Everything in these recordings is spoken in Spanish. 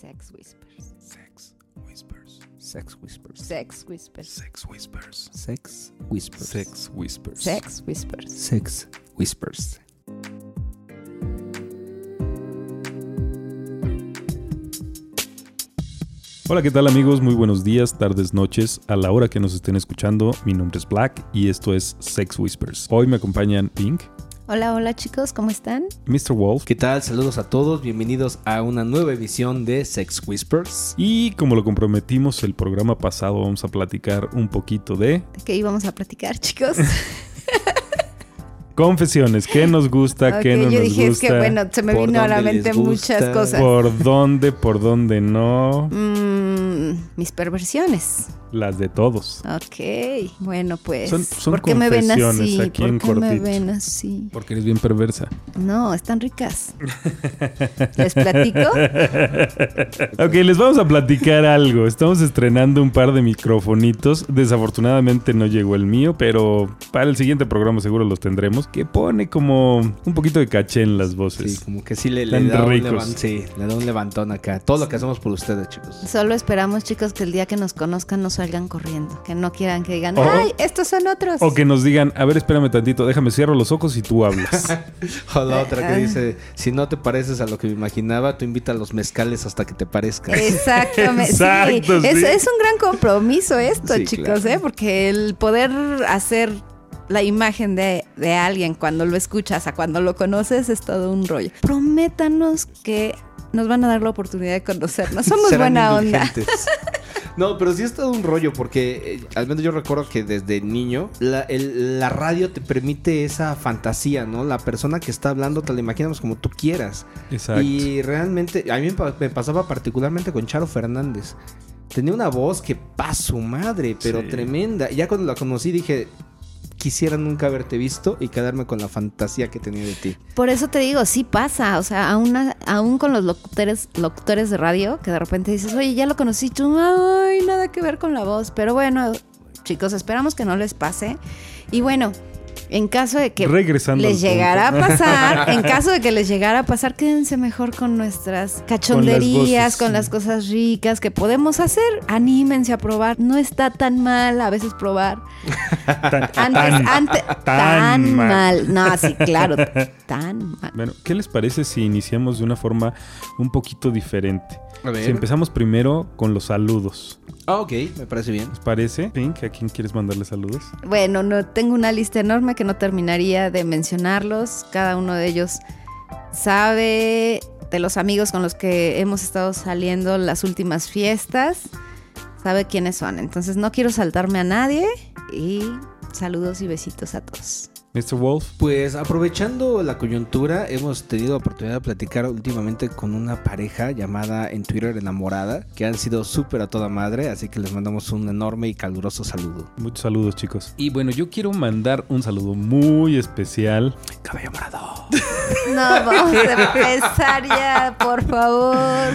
Sex Whispers. Sex Whispers. Sex Whispers. Sex Whispers. Sex Whispers. Sex Whispers. Sex Whispers. Sex Whispers. Sex Whispers. Hola, ¿qué tal amigos? Muy buenos días, tardes, noches. A la hora que nos estén escuchando, mi nombre es Black y esto es Sex Whispers. Hoy me acompañan Pink, Hola, hola chicos, ¿cómo están? Mr. Wolf ¿Qué tal? Saludos a todos. Bienvenidos a una nueva edición de Sex Whispers. y como lo comprometimos el programa pasado, vamos a platicar un poquito de ¿De qué íbamos a platicar, chicos? confesiones, qué nos gusta, qué Ok, no yo nos dije, gusta, es que bueno, se me por vino a la mente muchas gusta, cosas. por dónde, por dónde no, Mm, mis perversiones. las de todos. Ok, bueno, pues. Son- son ¿Por qué me ven así? aquí ¿Por en qué me ven así? Porque eres bien perversa. No, están ricas. ¿Les platico? Ok, les vamos a platicar algo. Estamos estrenando un par de microfonitos. Desafortunadamente no llegó el mío, pero para el siguiente programa seguro los tendremos. Que pone como un poquito de caché en las Sí, voces. como que sí le, da, un sí, le da un levantón acá. Todo lo que hacemos por ustedes, chicos. Solo esperamos, chicos, que el día que nos conozcan no salgan corriendo. Que no quieran que digan, O- ¡ay, estos son otros! O que nos digan, a ver, espérame tantito, déjame cierro los ojos y tú hablas. O la otra que dice, si no te pareces a lo que me imaginaba, tú invita a los mezcales hasta que te parezca. Exactamente. Exacto, sí. Es, un gran compromiso esto, Sí, chicos, claro. ¿eh? Porque el poder hacer la imagen de, de alguien cuando lo escuchas a cuando lo conoces es todo un rollo. Prométanos que nos van a dar la oportunidad de conocernos. Somos Serán buena onda. No, pero sí es todo un rollo porque eh, al menos yo recuerdo que desde niño la, el- la radio te permite esa fantasía, ¿no? La persona que está hablando te la imaginamos como tú quieras. Exacto. Y realmente a mí me pa- me pasaba particularmente con Charo Fernández. Tenía una voz que pa' su madre, pero Sí. tremenda. Ya cuando la conocí dije, quisiera nunca haberte visto y quedarme con la fantasía que tenía de ti. Por eso te digo, sí pasa. O sea, aún, aún con los locutores, locutores de radio, que de repente dices, oye, ya lo conocí, tú, ay, nada que ver con la voz. Pero bueno, chicos, esperamos que no les pase. Y bueno, en caso de que Regresando les llegara a pasar, en caso de que les llegara a pasar, quédense mejor con nuestras cachonderías, voces, con las, cosas ricas que podemos hacer. Anímense a probar. No está tan mal a veces probar. Tan- Antes, antes, tan tan, mal. mal. No, sí, claro, tan mal. Bueno, ¿qué les parece si iniciamos de una forma un poquito diferente? A ver. Si empezamos primero con los saludos. Ah, ok, me parece bien. ¿Les parece? Pink, ¿a quién quieres mandarle saludos? Bueno, no tengo una lista enorme que no terminaría de mencionarlos. Cada uno de ellos sabe de los amigos con los que hemos estado saliendo las últimas fiestas. Sabe quiénes son. Entonces no quiero saltarme a nadie. Y saludos y besitos a todos. Mr. Wolf. Pues aprovechando la coyuntura, hemos tenido la oportunidad de platicar últimamente con una pareja llamada en Twitter Enamorada, que han sido súper a toda madre, así que les mandamos un enorme y caluroso saludo. Muchos saludos, chicos. Y bueno, yo quiero mandar un saludo muy especial. Cabello morado. No, vamos a empezar ya, por favor.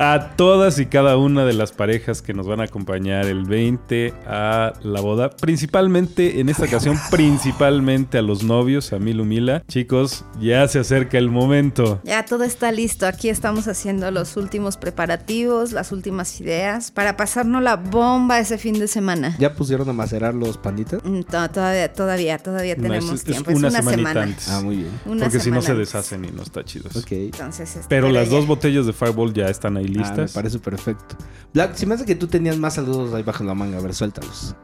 A todas y cada una de las parejas que nos van a acompañar el 20 a la boda. Principalmente, en esta ocasión, principalmente a los novios, a Milu Mila. Chicos, ya se acerca el momento. Ya todo está listo. Aquí estamos haciendo los últimos preparativos, las últimas ideas para pasarnos la bomba ese fin de semana. ¿Ya pusieron a macerar los panditas? Mm, to- Todavía, todavía, todavía No, tenemos es- es tiempo. Es una semanita semana. antes. Ah, muy bien. Una Porque si no se deshacen y no está chido. Ok. Entonces, este, Pero las ya. dos botellas de Fireball ya están ahí Ah, me parece perfecto. Black, si me hace que tú tenías más saludos ahí bajo la manga, a ver, suéltalos.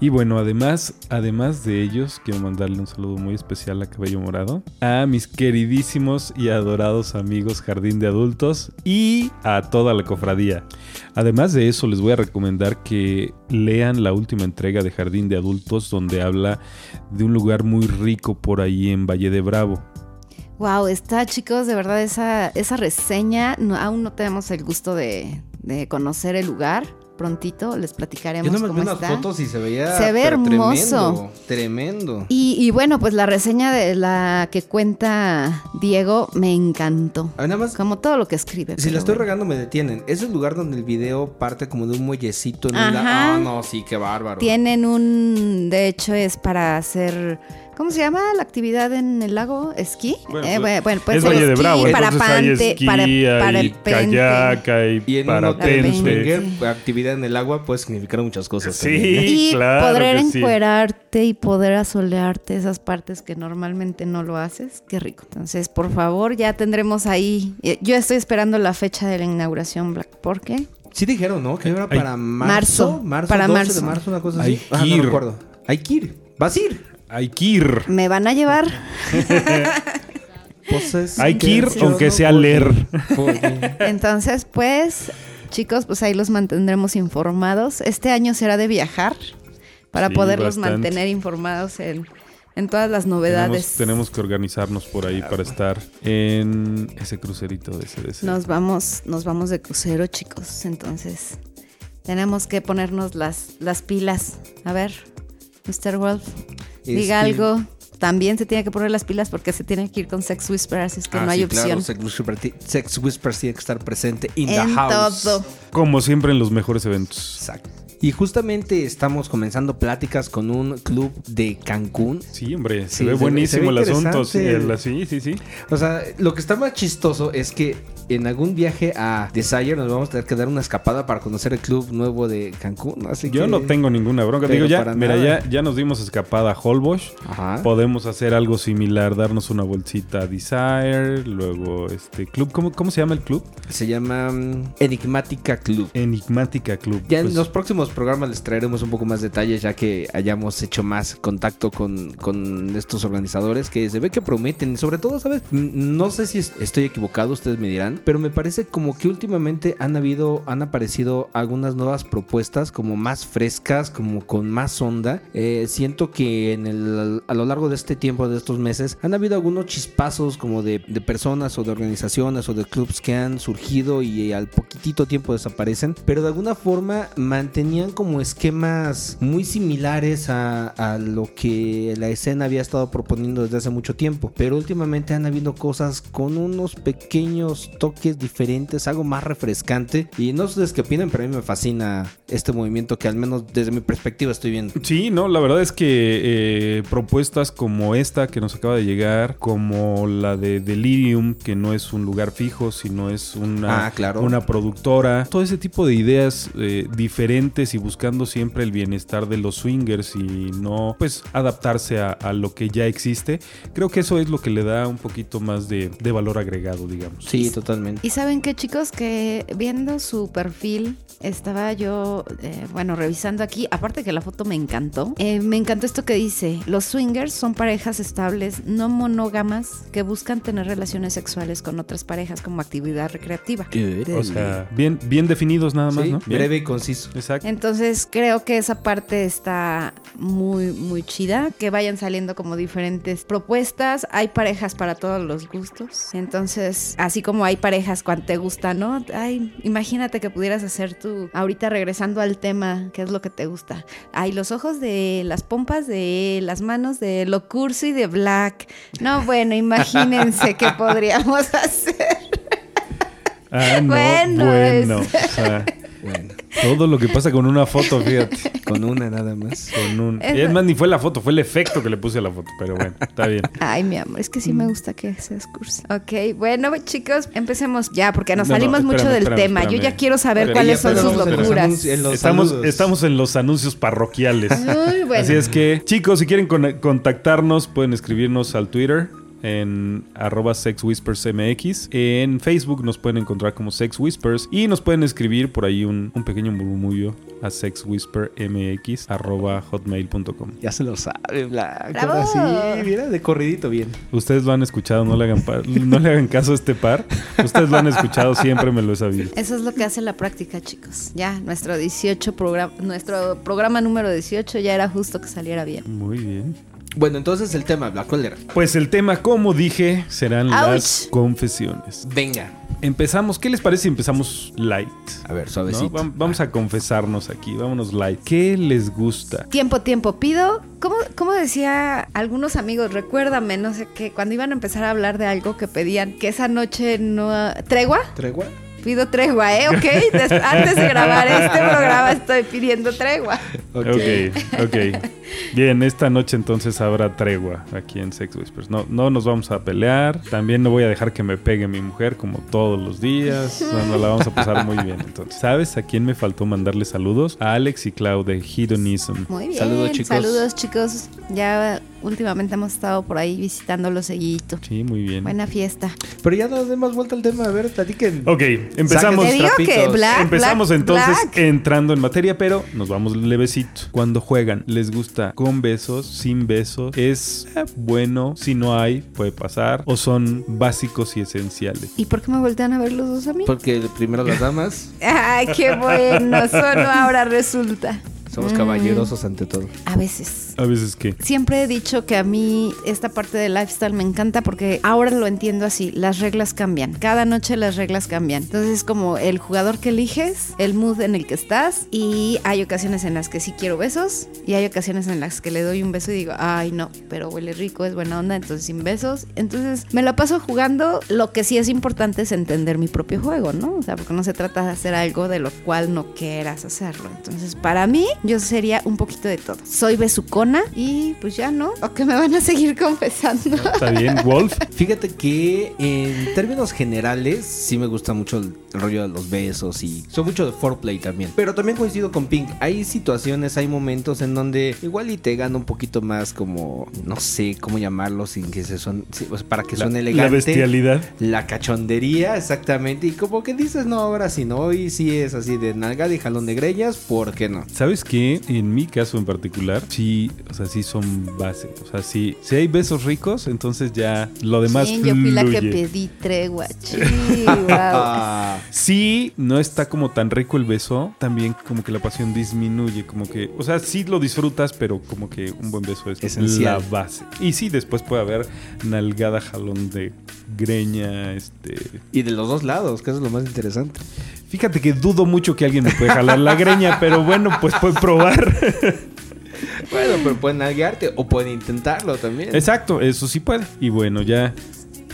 Y bueno, además, además de ellos, quiero mandarle un saludo muy especial a Cabello Morado, a mis queridísimos y adorados amigos Jardín de Adultos y a toda la cofradía. Además de eso, les voy a recomendar que lean la última entrega de Jardín de Adultos, donde habla de un lugar muy rico por ahí en Valle de Bravo. Wow, está chicos, de verdad esa, esa reseña, no- aún no tenemos el gusto de, de conocer el lugar. Prontito les platicaremos Yo no me cómo vi unas está. fotos y se veía. Se ve hermoso. Tremendo. tremendo. Y, y bueno, pues la reseña de la que cuenta Diego me encantó. A ver, nada más. Como todo lo que escribe. Si la estoy bueno. regando, me detienen. Es el lugar donde el video parte como de un muellecito en la- Ah, no, sí, qué bárbaro. Tienen un, de hecho es para hacer ¿Cómo se llama la actividad en el lago? ¿Esquí? Bueno, Eh, pues, bueno, puede es ser Valle de esquí, Bravo, entonces hay parapente, esquí, para, hay kayak, hay Y en un hotel parapente. actividad en el agua puede significar muchas cosas. Sí, también, ¿eh? Y claro poder que sí. encuerarte y poder asolearte esas partes que normalmente no lo haces, qué rico. Entonces, por favor, ya tendremos ahí. eh, Yo estoy esperando la fecha de la inauguración Black. ¿Por qué? Sí dijeron, ¿no? Que era para marzo. Marzo, para 12 marzo. de marzo, una cosa Hay así. Ah, no recuerdo. Hay que ir. ¿Vas a ir? Hay que ir. ¿Me van a llevar? Pues es Hay que ir, aunque no sea voy. leer. Entonces, pues, chicos, pues ahí los mantendremos informados. Este año será de viajar para Sí, poderlos bastante. mantener informados en, en todas las Tenemos, novedades. tenemos que organizarnos por ahí para estar en ese crucerito de CDC. Nos vamos, nos vamos de crucero, chicos. Entonces, tenemos que ponernos las, las pilas. A ver, Mr. Wolf, diga algo. También se tiene que poner las pilas porque se tiene que ir con Sex Whisper, así es que Ah, no hay sí, opción. claro, Sex Whisper, Sex Whisper tiene que estar presente in the en house. todo. Como siempre en los mejores eventos. Exacto. Y justamente estamos comenzando pláticas con un club de Cancún. Sí, hombre, se Sí, ve se ve- buenísimo se ve el asunto. Sí, el- sí, sí, sí. O sea, lo que está más chistoso es que en algún viaje a Desire nos vamos a tener que dar una escapada para conocer el club nuevo de Cancún. Así Yo que- no tengo ninguna bronca. Pero Digo, ya, mira, nada. ya, ya nos dimos escapada a Holbox. Ajá. Podemos hacer algo similar, darnos una bolsita a Desire, luego este club, ¿cómo, cómo se llama el club? Se llama mm, Enigmática Club. Enigmática Club. Ya Pues, en los próximos programas les traeremos un poco más detalles ya que hayamos hecho más contacto con, con estos organizadores que se ve que prometen. Sobre todo, ¿sabes? No sé si es- estoy equivocado, ustedes me dirán, pero me parece como que últimamente han habido, han aparecido algunas nuevas propuestas como más frescas, como con más onda. Eh, siento que en el, a lo largo de este tiempo, de estos meses, han habido algunos chispazos como de, de personas o de organizaciones o de clubs que han surgido y al poquitito tiempo desaparecen, pero de alguna forma mantenían como esquemas muy similares a, a lo que la escena había estado proponiendo desde hace mucho tiempo, pero últimamente han habido cosas con unos pequeños toques diferentes, algo más refrescante y no sé qué opinan, pero a mí me fascina este movimiento que al menos desde mi perspectiva estoy viendo. Sí, no, la verdad es que eh, propuestas como esta que nos acaba de llegar, como la de Delirium, que no es un lugar fijo, sino es una, Ah, claro. una productora, todo ese tipo de ideas eh, diferentes y buscando siempre el bienestar de los swingers y no pues adaptarse a, a lo que ya existe, creo que eso es lo que le da un poquito más de, de valor agregado, digamos. Sí, totalmente. Y saben qué, chicos, que viendo su perfil, estaba yo, eh, bueno, revisando aquí, aparte que la foto me encantó, eh, me encantó esto que dice, los swingers son parejas estables, no monógamas, que buscan tener relaciones sexuales con otras parejas como actividad recreativa. O sea, bien, bien definidos nada más, Sí, ¿no? Bien. breve y conciso. Exacto. Entonces creo que esa parte está muy, muy chida, que vayan saliendo como diferentes propuestas, hay parejas para todos los gustos, entonces así como hay parejas cuando te gusta, ¿no? Ay, imagínate que pudieras hacer tú, ahorita regresando al tema, ¿qué es lo que te gusta? Hay los ojos de las pompas de las manos de lo cursi de Black. No, bueno, imagínense qué podríamos hacer. Ah, no, Bueno, bueno. es- o sea, Bueno, todo lo que pasa con una foto, fíjate. con una nada más. Con un... Es- Y es más, ni fue la foto, fue el efecto que le puse a la foto. Pero bueno, está bien. Ay, mi amor, es que sí me gusta que seas cursi. Ok, bueno, chicos, empecemos ya, porque nos No, no, salimos mucho del espérame, tema. Yo ya quiero saber Pero cuáles son sus locuras. anuncios, en los Estamos, saludos. estamos en los anuncios parroquiales. Muy bueno. Así es que, chicos, si quieren con- contactarnos, pueden escribirnos al Twitter en arroba sexwhispersmx. En Facebook nos pueden encontrar como Sex Whispers y nos pueden escribir por ahí un, un pequeño murmullo a sexwhispermx arroba hotmail.com. Ya se lo sabe, Black. ¡Bravo! Ahora sí, mira, de corridito bien. Ustedes lo han escuchado, no le hagan, no le hagan caso a este par. Ustedes lo han escuchado, siempre me lo he sabido. Eso es lo que hace la práctica, chicos. Ya, nuestro 18 programa, nuestro programa número 18 ya era justo que saliera bien. Muy bien. Bueno, entonces el tema, Black, ¿cuál era? Pues el tema, como dije, serán las confesiones. Venga. Empezamos, ¿qué les parece si empezamos light? A ver, ¿no? suavecito. Vam- Vamos a confesarnos aquí, vámonos light. ¿Qué les gusta? Tiempo, tiempo, pido. ¿Cómo, cómo decía algunos amigos? Recuérdame, no sé qué, cuando iban a empezar a hablar de algo que pedían que esa noche no. ¿Tregua? ¿Tregua? Pido tregua, ¿eh? Ok. Des- antes de grabar este programa estoy pidiendo tregua. Ok. Ok. Bien, esta noche entonces habrá tregua aquí en Sex Whispers. No, no nos vamos a pelear. También no voy a dejar que me pegue mi mujer como todos los días. No, nos la vamos a pasar muy bien entonces. ¿Sabes a quién me faltó mandarle saludos? A Alex y Clau de Hedonism. Muy bien. Saludos, chicos. Saludos, chicos. Ya últimamente hemos estado por ahí visitándolo seguidito. Sí, muy bien. Buena fiesta. Pero ya no demos vuelta al tema. A ver, platiquen. Ok, empezamos. Te digo que. Black, Empezamos Black, entonces Black. entrando en materia, pero nos vamos levecito. Cuando juegan, ¿les gusta con besos, sin besos? ¿Es eh, bueno? Si no hay, puede pasar. ¿O son básicos y esenciales? ¿Y por qué me voltean a ver los dos a mí? Porque primero las damas. Ay, qué bueno. Solo ahora resulta. Somos Mm. caballerosos ante todo. A veces. A veces que. Siempre he dicho que a mí esta parte del lifestyle me encanta porque ahora lo entiendo así, las reglas cambian, cada noche las reglas cambian. Entonces es como el jugador que eliges, el mood en el que estás y hay ocasiones en las que sí quiero besos y hay ocasiones en las que le doy un beso y digo, ay no, pero huele rico, es buena onda, entonces sin besos. Entonces me la paso jugando, lo que sí es importante es entender mi propio juego, ¿no? O sea, porque no se trata de hacer algo de lo cual no quieras hacerlo. Entonces para mí yo sería un poquito de todo. Soy y pues ya no. O que me van a seguir confesando. ¿Está bien, Wolf? Fíjate que en términos generales sí me gusta mucho el, el rollo de los besos y soy mucho de foreplay también. Pero también coincido con Pink. Hay situaciones, hay momentos en donde igual y te gana un poquito más como, no sé cómo llamarlo sin que se son, sea, para que La, suene la elegante. bestialidad. La cachondería, exactamente. Y como que dices, no, ahora sí, no. Hoy sí es así de nalgada y jalón de greñas, ¿por qué no? ¿Sabes qué? En mi caso en particular, sí, o sea, sí son base. O sea, sí, si hay besos ricos, entonces ya lo demás Sí, yo fui la que fluye. pedí tregua. Ah, Sí, no está como tan rico el beso, también como que la pasión disminuye, como que, o sea, sí lo disfrutas, pero como que un buen beso es Esencial. la base. Y sí, después puede haber nalgada, jalón de greña, este... y de los dos lados, que eso es lo más interesante. Fíjate que dudo mucho que alguien me puede jalar la greña, pero bueno, pues puede probar. Bueno, pero pueden nalguearte o pueden intentarlo también. Exacto, eso sí puede. Y bueno, ya,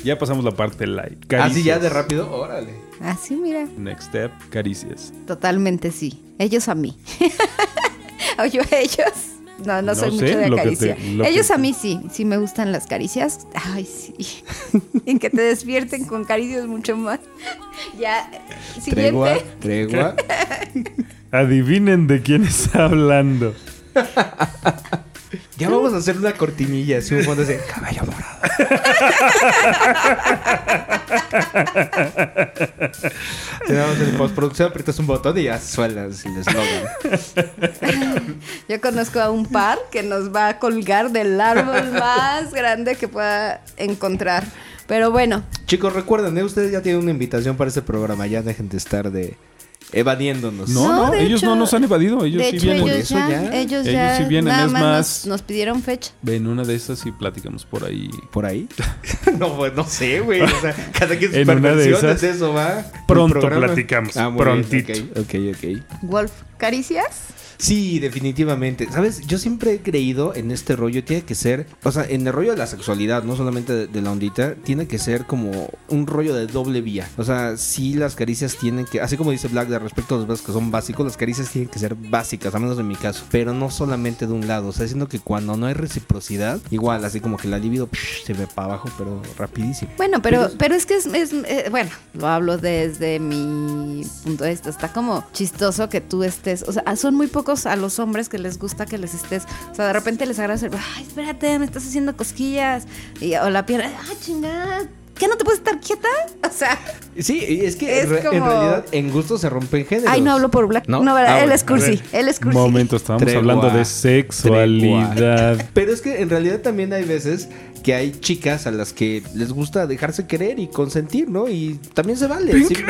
ya pasamos la parte light. Así ya Caricias. de rápido, órale. Así, mira. Next step, caricias. Totalmente sí. Ellos a mí. o yo a ellos. No, no, No soy sé, mucho de acaricia. te- que ellos a mí sí, sí me gustan las caricias. Ay, sí. en que te despierten con caricias mucho más. ya, siguiente. Tregua, tregua. Adivinen de quién está hablando. Ya vamos a hacer una cortinilla, así un fondo de caballo morado. Tenemos en postproducción, aprietas un botón y ya suelas el eslogan. Yo conozco a un par que nos va a colgar del árbol más grande que pueda encontrar. Pero bueno, Chicos, recuerden, ¿eh? ustedes ya tienen una invitación para este programa. Ya dejen de estar de evadiéndonos. No, No, ellos hecho- no nos han evadido, ellos de sí hecho vienen. ellos Eso ya, ya. ellos Ellos ya sí vienen, nada es más, más- Nos, nos pidieron fecha. Ven una de esas y platicamos por ahí. ¿Por ahí? no, pues no sé, güey. O sea, cada quien sus En una de esas, eso, ¿va? pronto platicamos, Ah, bien, prontito. ok, ok, ok. Wolf, ¿caricias? Sí, definitivamente. ¿Sabes? Yo siempre he creído en este rollo. Tiene que ser, o sea, en el rollo de la sexualidad, no solamente de, de la ondita, tiene que ser como un rollo de doble vía. O sea, sí las caricias tienen que, así como dice Black de respecto a los besos que son básicos, las caricias tienen que ser básicas, al menos en mi caso. Pero no solamente de un lado. O sea, siendo que cuando no hay reciprocidad, igual, así como que la libido psh, se ve para abajo, pero rapidísimo. Bueno, pero, Pero- pero es que es, es- eh, bueno, lo hablo desde mi punto de vista. Está como chistoso que tú estés, o sea, son muy pocos a los hombres que les gusta que les estés, o sea, de repente les agrada hacer, ay, espérate, me estás haciendo cosquillas, y, o la pierna, ay, chingada, ¿qué no te puedes estar quieta? O sea, Sí, es que Es en, en realidad en gusto se rompen géneros. ay, no hablo por Black, ¿No? no, ¿verdad? Ah, él es cursi, él es cursi. Momento, estábamos Tregua. hablando de sexualidad. Pero es que en realidad también hay veces que hay chicas a las que les gusta dejarse querer y consentir, ¿no? Y también se vale. Sí.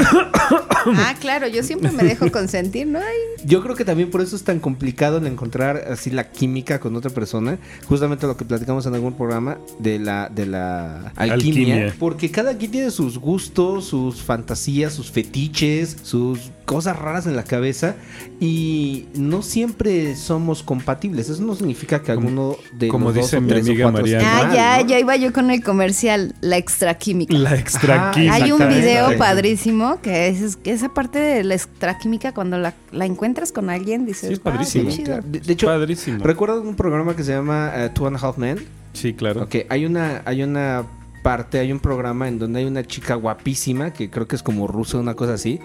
Ah, claro, yo siempre me dejo consentir, ¿no? Ay, Yo creo que también por eso es tan complicado el encontrar así la química con otra persona. Justamente lo que platicamos en algún programa de la, de la alquimia, Alquimia. Porque cada quien tiene sus gustos, sus fantasías, sus fetiches, sus cosas raras en la cabeza y no siempre somos compatibles. Eso no significa que alguno de como los dos dice o mi tres amiga Mariana. Ah, mal, ya, ¿no? ya iba yo con el comercial, la extraquímica. La extra Ajá, química. Hay un video padrísimo que es, esa parte de la extraquímica, cuando la, la encuentras con alguien, dices, Sí, es "Ah, padrísimo. chido". De, de hecho, Padrísimo. ¿recuerdas un programa que se llama eh, Two and a Half Men? Sí, claro. Ok, hay una, hay una parte, hay un programa en donde hay una chica guapísima, que creo que es como rusa, una cosa así,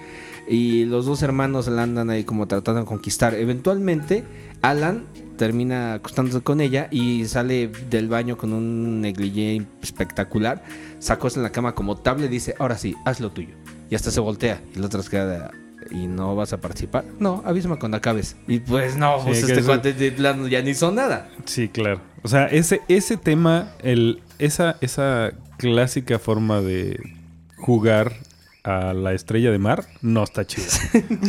y los dos hermanos la andan ahí como tratando de conquistar. Eventualmente, Alan termina acostándose con ella y sale del baño con un negligé espectacular, sacó en la cama como tablet y dice, ahora sí, haz lo tuyo. Y hasta se voltea y la otra se queda de, ¿Y no vas a participar? No, avísame cuando acabes. Y pues no, Sí, pues este eso- cuate de plano ya ni hizo nada. Sí, claro. O sea, ese, ese tema, el, esa, esa clásica forma de jugar a la estrella de mar no está chida.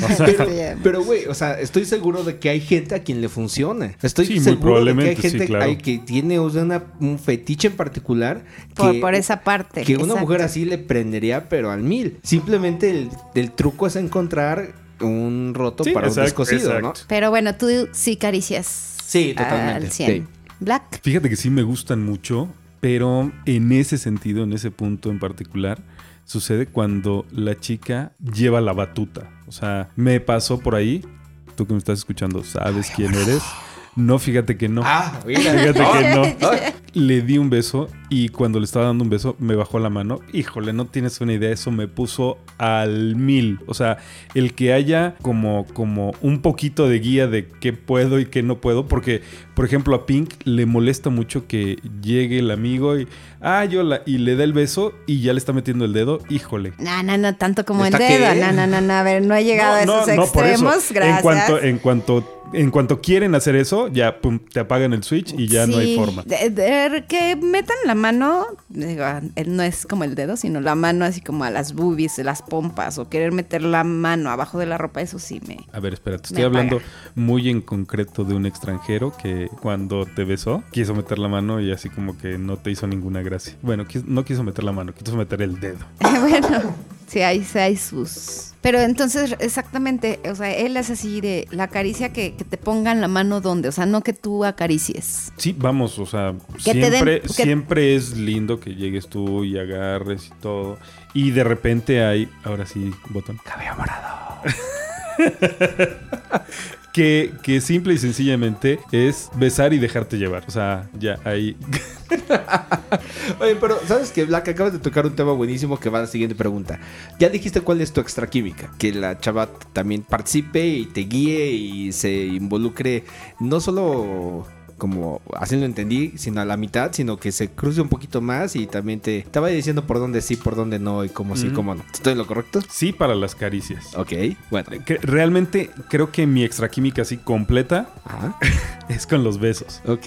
O sea, Pero, güey, o sea, estoy seguro de que hay gente a quien le funcione. Estoy Sí, seguro de que hay sí, gente claro. hay que tiene o sea, una- un fetiche en particular Por, que, por esa parte. que una exacto. mujer así le prendería, pero al mil. Simplemente el, el truco es encontrar un roto Sí, para un exacto, descosido, ¿no? Pero bueno, tú sí caricias. Sí, totalmente. Al 100. Sí. Black. Fíjate que sí me gustan mucho, pero en ese sentido, en ese punto en particular, sucede cuando la chica lleva la batuta. O sea, me pasó por ahí, tú que me estás escuchando, sabes quién eres. No, fíjate que no. Ah, mira. Fíjate que no. Le di un beso y cuando le estaba dando un beso me bajó la mano. Híjole, no tienes una idea, eso me puso al mil. O sea, el que haya como, como un poquito de guía de qué puedo y qué no puedo. Porque, por ejemplo, a Pink le molesta mucho que llegue el amigo y, ah, yo la, y le da el beso y ya le está metiendo el dedo. Híjole. No, no, no, tanto como el ¿Está dedo. No, no, no, no. A ver, no he llegado a esos eso. extremos. Gracias. En cuanto, en cuanto en cuanto quieren hacer eso, ya pum, te apagan el switch y ya no hay forma. Que metan la mano, digo, eh, no es como el dedo, sino la mano así como a las boobies, las pompas, o querer meter la mano abajo de la ropa, eso sí me... A ver, espera, te estoy hablando apaga. muy en concreto de un extranjero que cuando te besó quiso meter la mano y así como que no te hizo ninguna gracia. Bueno, no quiso meter la mano, quiso meter el dedo. bueno, sí hay, sí hay sus... Pero entonces, exactamente, o sea, él es así de la caricia que, que te pongan la mano donde, o sea, no que tú acaricies. Sí, vamos, o sea, Que te den- siempre, que- siempre es lindo que llegues tú y agarres y todo. Y de repente hay, ahora sí, botón. Cabello morado. Que, simple y sencillamente es besar y dejarte llevar. O sea, ya ahí. Oye, pero ¿sabes que Black? Acabas de tocar un tema buenísimo que va a la siguiente pregunta. Ya dijiste cuál es tu extra química. Que la chava también participe y te guíe y se involucre no solo como así lo entendí, sino a la mitad, sino que se cruce un poquito más y también te, te vaya diciendo por dónde sí, por dónde no y cómo sí, cómo no. ¿Estoy en lo correcto? Sí, para las caricias. Ok, bueno. Que realmente creo que mi extra química así completa Ajá. es con los besos. Ok.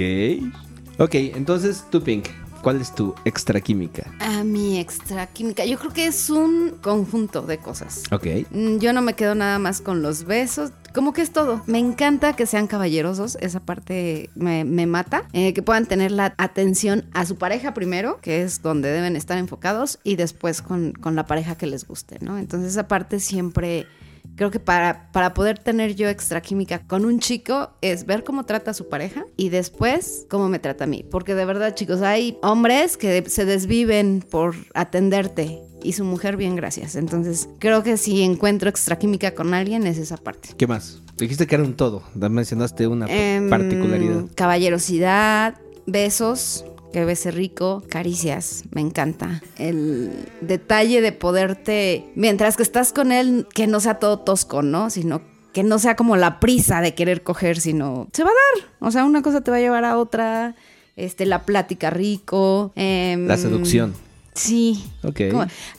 Ok, entonces tú, Pink, ¿cuál es tu extra química? A mi extra química, yo creo que es un conjunto de cosas. Ok. Mm, Yo no me quedo nada más con los besos. Como que es todo. Me encanta que sean caballerosos. Esa parte me, mata. Eh, que puedan tener la atención a su pareja primero, que es donde deben estar enfocados, y después con, con la pareja que les guste, ¿no? Entonces esa parte siempre... Creo que para, para poder tener yo extra química con un chico es ver cómo trata a su pareja y después cómo me trata a mí. Porque de verdad, chicos, hay hombres que se desviven por atenderte y su mujer bien, gracias. Entonces, creo que si encuentro extra química con alguien es esa parte. ¿Qué más? Dijiste que era un todo. Mencionaste una Em, particularidad. Caballerosidad, besos, que bese rico, caricias, me encanta. El detalle de poderte, mientras que estás con él, que no sea todo tosco, ¿no? Sino que no sea como la prisa de querer coger, sino se va a dar. O sea, una cosa te va a llevar a otra. Este, la plática rico. em, La seducción. Sí. Ok.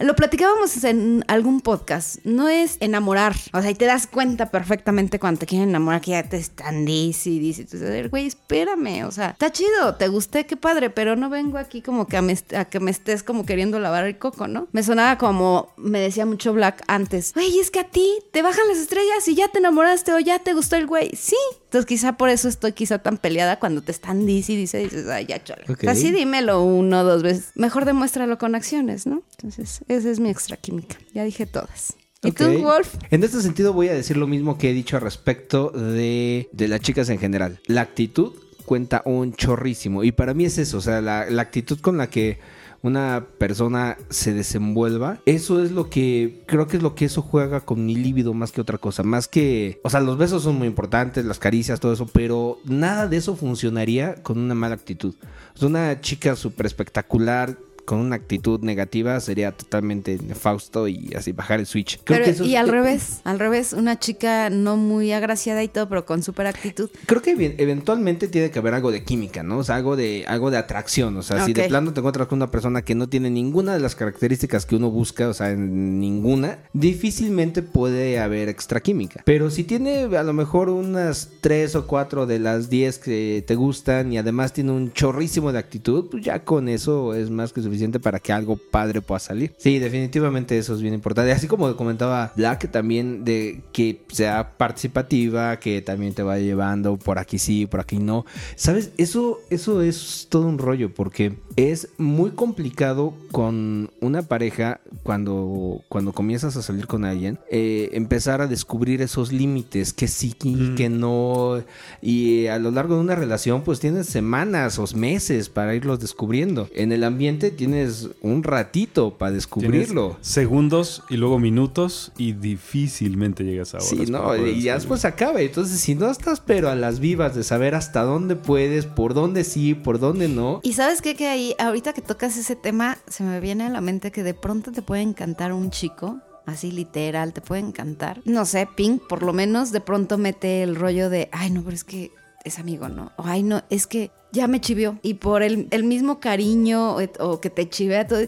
Lo platicábamos en algún podcast. No es enamorar. O sea, y te das cuenta perfectamente cuando te quieren enamorar que ya te están dice y dice. Güey, espérame. O sea, está chido, te gusté, qué padre, pero no vengo aquí como que a, me- a que me estés como queriendo lavar el coco, ¿no? Me sonaba como me decía mucho Black antes. Güey, es que a ti te bajan las estrellas y ya te enamoraste o ya te gustó el güey. Sí. Entonces quizá por eso estoy quizá tan peleada cuando te están dice y dice, dices, ay, ya chole. Ok. O sea, sí dímelo uno o dos veces. Mejor demuéstralo con acciones, ¿no? Entonces, esa es mi extra química. Ya dije todas. ¿Y tú. Wolf? En este sentido voy a decir lo mismo que he dicho al respecto de, de las chicas en general. La actitud cuenta un chorrísimo. Y para mí es eso, o sea, la, la actitud con la que una persona se desenvuelva, eso es lo que creo que es lo que eso juega con mi líbido más que otra cosa, más que, o sea, los besos son muy importantes, las caricias, todo eso, pero nada de eso funcionaría con una mala actitud. Sea, una chica súper espectacular con una actitud negativa sería totalmente nefausto y así bajar el switch. Creo Pero, que eso y al revés, al revés, una chica no muy agraciada y todo, pero con súper actitud. Creo que eventualmente tiene que haber algo de química, ¿no? O sea, algo de, algo de atracción. O sea, si de plano te encuentras con una persona que no tiene ninguna de las características que uno busca, o sea, ninguna, difícilmente puede haber extra química. Pero si tiene a lo mejor unas tres o cuatro de las 10 que te gustan y además tiene un chorrísimo de actitud, pues ya con eso es más que suficiente para que algo padre pueda salir. Sí, definitivamente eso es bien importante. Así como comentaba Black, también de que sea participativa, que también te va llevando por aquí sí, por aquí no. ¿Sabes? Eso, eso es todo un rollo porque es muy complicado con una pareja cuando, cuando comienzas a salir con alguien, eh, empezar a descubrir esos límites, que sí, que no. Y a lo largo de una relación, pues tienes semanas o meses para irlos descubriendo. En el ambiente tienes un ratito para Tienes descubrirlo. segundos y luego minutos y difícilmente llegas a horas. Sí, no, y ya después acaba. Entonces, si no estás pero a las vivas de saber hasta dónde puedes, por dónde sí, por dónde no. Y sabes qué? que ahí, ahorita que tocas ese tema, se me viene a la mente que de pronto te puede encantar un chico. Así literal, te puede encantar. No sé, Pink por lo menos de pronto mete el rollo de, ay no, pero es que es amigo, ¿no? O ay no, es que ya me chivió. Y por el, el mismo cariño o, o que te chivea todo,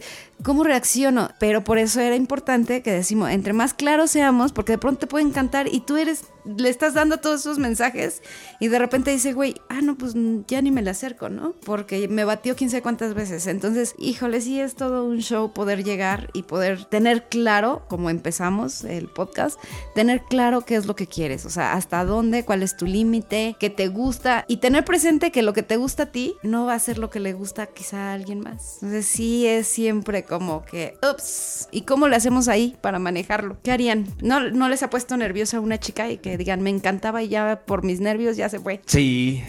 ¿cómo reacciono? Pero por eso era importante que decimos, entre más claros seamos, porque de pronto te puede encantar y tú eres, le estás dando todos esos mensajes y de repente dice, güey, ah, no, pues ya ni me le acerco, ¿no? Porque me batió quién sabe cuántas veces. Entonces, híjole, sí es todo un show poder llegar y poder tener claro, como empezamos el podcast, tener claro qué es lo que quieres, o sea, hasta dónde, cuál es tu límite, qué te gusta y tener presente que lo que te gusta a ti no va a ser lo que le gusta quizá a alguien más. Entonces, sí es siempre como que, ups, ¿y cómo le hacemos ahí para manejarlo? ¿Qué harían? ¿No, no les ha puesto nerviosa una chica y que digan, me encantaba y ya por mis nervios ya se fue? Sí,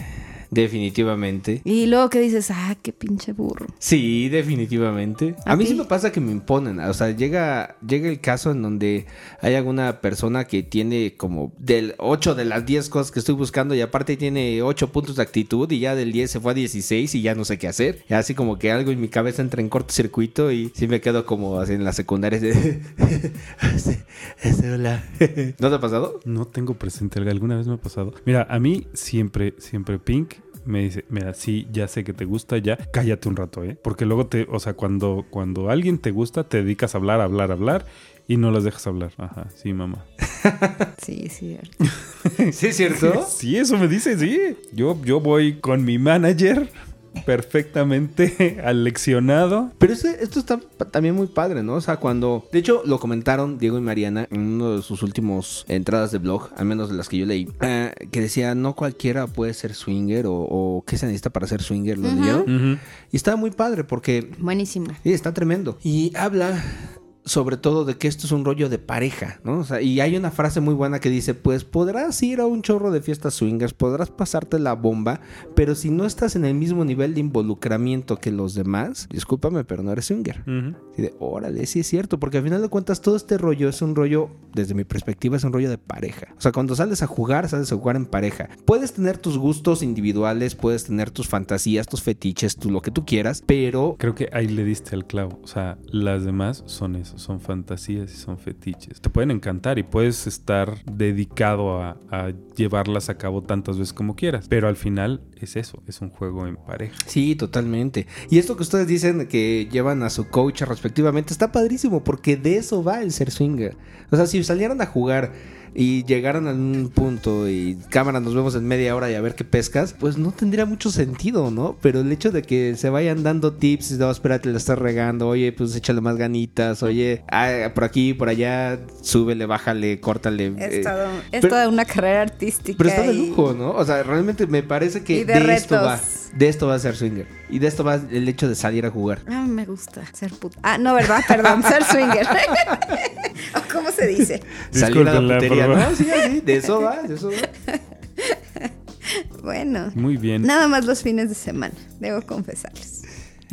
definitivamente. Y luego que dices, ah, qué pinche burro. Sí, definitivamente. A, ¿A mí sí me pasa que me imponen. O sea, llega, llega el caso en donde hay alguna persona que tiene como del 8 de las 10 cosas que estoy buscando y aparte tiene 8 puntos de actitud y ya del 10 se fue a 16 y ya no sé qué hacer. Y así como que algo en mi cabeza entra en cortocircuito y sí me quedo como así en la secundaria. de-. ¿No te ha pasado? No tengo presente, alguna vez me ha pasado. Mira, a mí siempre, siempre Pink me dice, mira, sí, ya sé que te gusta, ya, cállate un rato, ¿eh? Porque luego te, o sea, cuando, cuando alguien te gusta, te dedicas a hablar, hablar, hablar y no las dejas hablar. Ajá, sí, mamá. Sí, sí. Sí, es cierto. Sí, eso me dice, sí. Yo, yo voy con mi manager perfectamente aleccionado. Pero esto, esto está también muy padre, ¿no? O sea, cuando... De hecho, lo comentaron Diego y Mariana en uno de sus últimos entradas de blog, al menos de las que yo leí, eh, que decía, no cualquiera puede ser swinger o, o qué se necesita para ser swinger, ¿lo leyeron? Ujú. Y está muy padre porque... Buenísimo. Sí, está tremendo. Y habla sobre todo de que esto es un rollo de pareja, ¿no? O sea, y hay una frase muy buena que dice, pues podrás ir a un chorro de fiestas swingers, podrás pasarte la bomba, pero si no estás en el mismo nivel de involucramiento que los demás, discúlpame, pero no eres swinger. Ujú. Y de, órale, sí es cierto, porque al final de cuentas todo este rollo es un rollo, desde mi perspectiva, es un rollo de pareja. O sea, cuando sales a jugar, sales a jugar en pareja. Puedes tener tus gustos individuales, puedes tener tus fantasías, tus fetiches, tú lo que tú quieras, pero Creo que ahí le diste al clavo. O sea, las demás son eso, son fantasías y son fetiches. Te pueden encantar y puedes estar dedicado a, llevarlas a cabo tantas veces como quieras. Pero al final es eso, es un juego en pareja. Sí, totalmente. Y esto que ustedes dicen que llevan a su coach respectivamente está padrísimo porque de eso va el ser swinger. O sea, si salieran a jugar y llegaran a un punto y cámara nos vemos en media hora y a ver qué pescas, pues no tendría mucho sentido, ¿no? Pero el hecho de que se vayan dando tips, no, espérate, la estás regando, oye, pues échale más ganitas, oye, ah, por aquí, por allá, súbele, bájale, córtale. Es, eh, todo- es pero- toda una carrera artística. pero está de y- lujo, ¿no? O sea, realmente me parece que Y de, de esto va. De esto va a ser swinger. Y de esto va el hecho de salir a jugar. Ah, me gusta ser puta. Ah, no, ¿verdad? Perdón, ser swinger. ¿O ¿Cómo se dice. Salir a la putería. ¿no? Sí, así, de eso va, de eso va. Bueno, Muy bien. nada más los fines de semana, debo confesarles.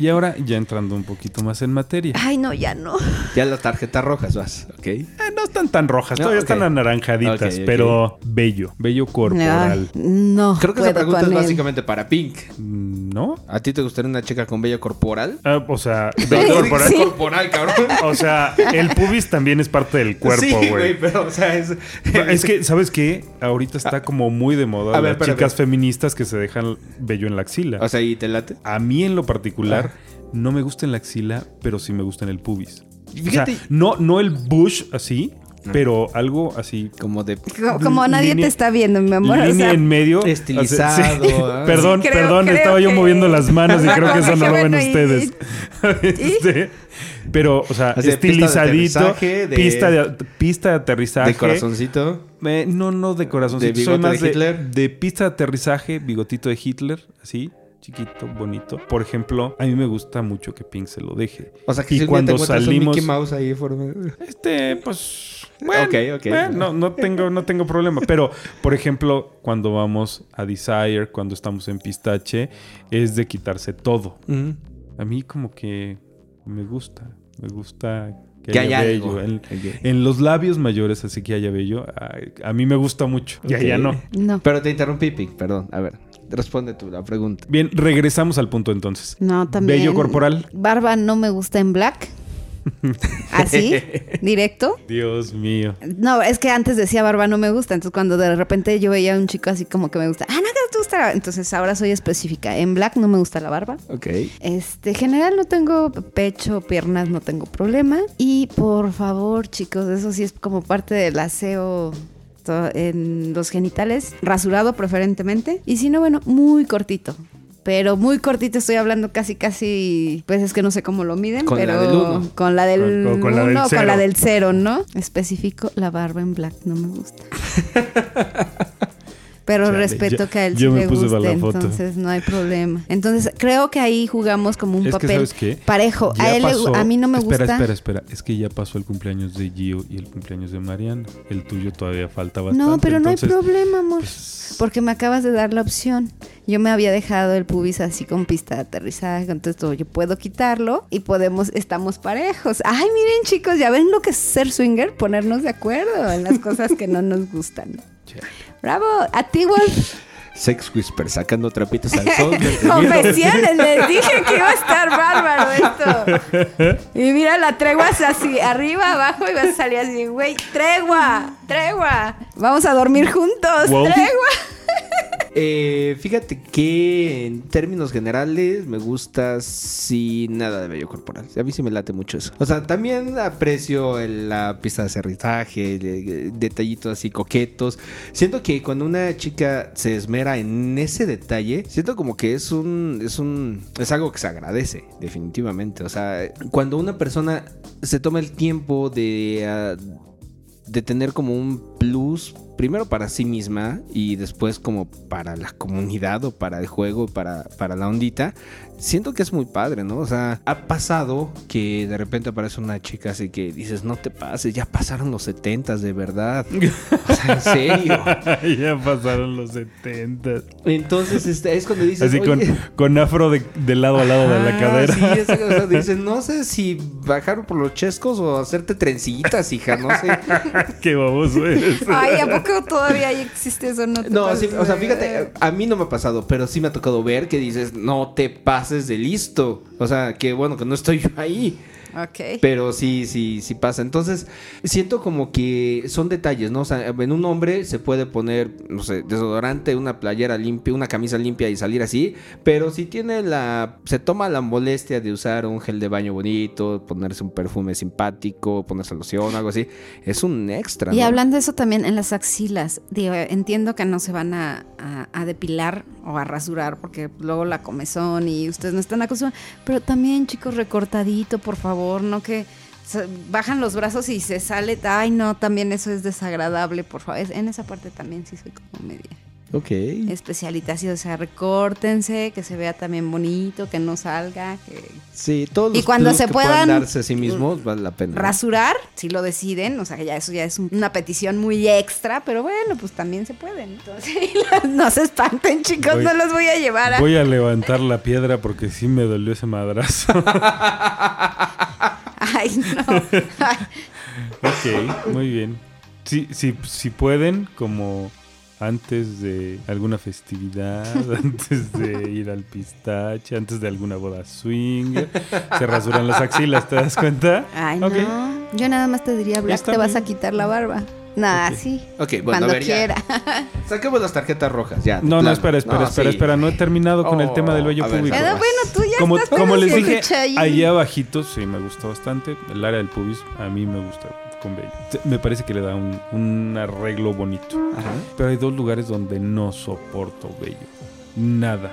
Y ahora ya entrando un poquito más en materia. Ay, no, ya no. Ya las tarjetas rojas vas, ¿ok? Eh, no están tan rojas, No, todavía están anaranjaditas, Ok, ok. pero bello, bello corporal. Ay, no. Creo que esa pregunta es básicamente para Pink. Mm, ¿No? ¿A ti te gustaría una chica con vello corporal? Ah, o sea, bello corporal. Sí. corporal, cabrón. O sea, el pubis también es parte del cuerpo, sí, güey. pero, o sea, es... es que, ¿sabes qué? Ahorita está como muy de moda A ver, las chicas feministas que se dejan bello en la axila. O sea, ¿y te late? A mí en lo particular no me gusta en la axila, pero sí me gusta en el pubis. Fíjate- O sea, no, no el bush así, pero algo así. Como de... Como, como nadie Línea- te está viendo, mi amor. o línea sea, en medio. Estilizado, O sea, sí. ¿ah? Perdón, Sí, creo- perdón, creo estaba yo moviendo las manos y creo que eso no lo ven ustedes. Este, pero, o sea, Así de pista de estilizadito, aterrizaje, de- pista, de, aterrizaje. De corazoncito. Eh, no, no de corazoncito. ¿De Soy más de de, Hitler? de pista de aterrizaje, bigotito de Hitler, así, chiquito, bonito. Por ejemplo, a mí me gusta mucho que Pink se lo deje. O sea, que y si te cuando un salimos, Mickey Mouse ahí forma... este, pues, bueno, Ok, ok. eh, no, no tengo, no tengo problema. Pero, por ejemplo, cuando vamos a Desire, cuando estamos en Pistache, es de quitarse todo. A mí como que me gusta, me gusta que, Que haya haya bello. En, los labios mayores, así que haya bello, ay, a mí me gusta mucho. Y allá no. No. Pero te interrumpí, Pink, perdón. A ver, responde tú la pregunta. Bien, regresamos al punto entonces. No, también. Bello corporal. Barba no me gusta en black. Así, directo. Dios mío. No, es que antes decía barba no me gusta. Entonces, cuando de repente yo veía a un chico así como que me gusta, ah, no, que te gusta. Entonces, ahora soy específica. En black no me gusta la barba. Ok. Este, en general no tengo pecho, piernas, no tengo problema. Y por favor, chicos, eso sí es como parte del aseo en los genitales, rasurado preferentemente. Y si no, bueno, muy cortito. Pero muy cortito estoy hablando casi, casi, pues es que no sé cómo lo miden, Con la pero del uno. con la del Con- con la del uno, cero. con la del cero, ¿no? Específico, la barba en black no me gusta. Pero Chale, respeto yo- que a él yo sí me le puse guste, para la foto. entonces no hay problema. Entonces creo que ahí jugamos como un Es que, papel ¿sabes qué? parejo. Ya A él le- a mí no me espera, gusta. Espera, espera, Es que ya pasó el cumpleaños de Gio y el cumpleaños de Mariana. El tuyo todavía falta bastante. no, pero no hay problema, amor. pues, Porque me acabas de dar la opción. Yo me había dejado el pubis así con pista de aterrizaje, entonces todo, yo puedo quitarlo y podemos, estamos parejos. Ay, miren chicos, ya ven lo que es ser swinger, ponernos de acuerdo en las cosas que no nos gustan. Chale. Bravo, a ti, Wolf. Sex Whisper sacando trapitos al sol. Confesiones, les dije que iba a estar bárbaro esto. Y mira, la tregua es así, arriba, abajo, y vas a salir así, güey, tregua, tregua. Vamos a dormir juntos, Wow. tregua. Eh, fíjate que en términos generales me gusta sin nada de vello corporal. A mí sí me late mucho eso. O sea, también aprecio la pista de aterrizaje, de- detallitos así coquetos. Siento que cuando una chica se esmera en ese detalle, siento como que es un es un es algo que se agradece definitivamente. O sea, cuando una persona se toma el tiempo de ah, de tener como un plus primero para sí misma y después como para la comunidad o para el juego, para, para la ondita, siento que es muy padre, ¿no? O sea, ha pasado que de repente aparece una chica así que dices, no te pases, ya pasaron los setentas de verdad. O sea, en serio. ya pasaron los 70. Entonces este, es cuando dices, Así con, "Oye, con afro de, de lado a lado de la cadera. Sí, es, o sea, dices, no sé si bajar por los chescos o hacerte trencitas, hija, no sé. Qué baboso eres. Ay, ¿a poco todavía existe eso? No, te No, sí, o sea, fíjate, a mí no me ha pasado, pero sí me ha tocado ver que dices, no te pases de listo. O sea, que bueno, que no estoy yo ahí. Ok. Pero sí, sí, sí pasa. Entonces, siento como que son detalles, ¿no? O sea, en un hombre se puede poner, no sé, desodorante, una playera limpia, una camisa limpia y salir así. Pero si tiene la. Se toma la molestia de usar un gel de baño bonito, ponerse un perfume simpático, ponerse loción, algo así, es un extra. Y ¿no? hablando de eso también en las axilas, digo, entiendo que no se van a, a- a depilar o a rasurar porque luego la comezón y ustedes no están acostumbrados, pero también chicos recortadito, por favor, no que bajan los brazos y se sale, ay no, también eso es desagradable, por favor, en esa parte también sí soy como media. Ok. especialita así, o sea, recórtense, que se vea también bonito, que no salga, que Sí, todos Y los cuando se que puedan- darse a sí mismos vale la pena. rasurar, si lo deciden, o sea, que ya eso ya es un- una petición muy extra, pero bueno, pues también se pueden. Entonces, no se espanten, chicos, Voy- no los voy a llevar a... Voy a levantar la piedra porque sí me dolió ese madrazo. Ay, no. Ok, muy bien. Sí, sí, si pueden, como antes de alguna festividad, antes de ir al pistache, antes de alguna boda swing, se rasuran las axilas, ¿te das cuenta? Ay, no. Yo nada más te diría, Black, te vas a quitar la barba. Nada, Ok. sí. Ok, bueno, Cuando a ver, ya. quiera. Saquemos las tarjetas rojas, ya. No, no, espera, espera, No, espera, sí. espera. No he terminado con el Oh, tema del vello a ver, público. Pero bueno, tú ya Como, estás como les dije, allá abajito sí me gustó bastante. El área del pubis a mí me gusta con vello. Me parece que le da un, un arreglo bonito. Ajá. Pero hay dos lugares donde no soporto vello. Nada.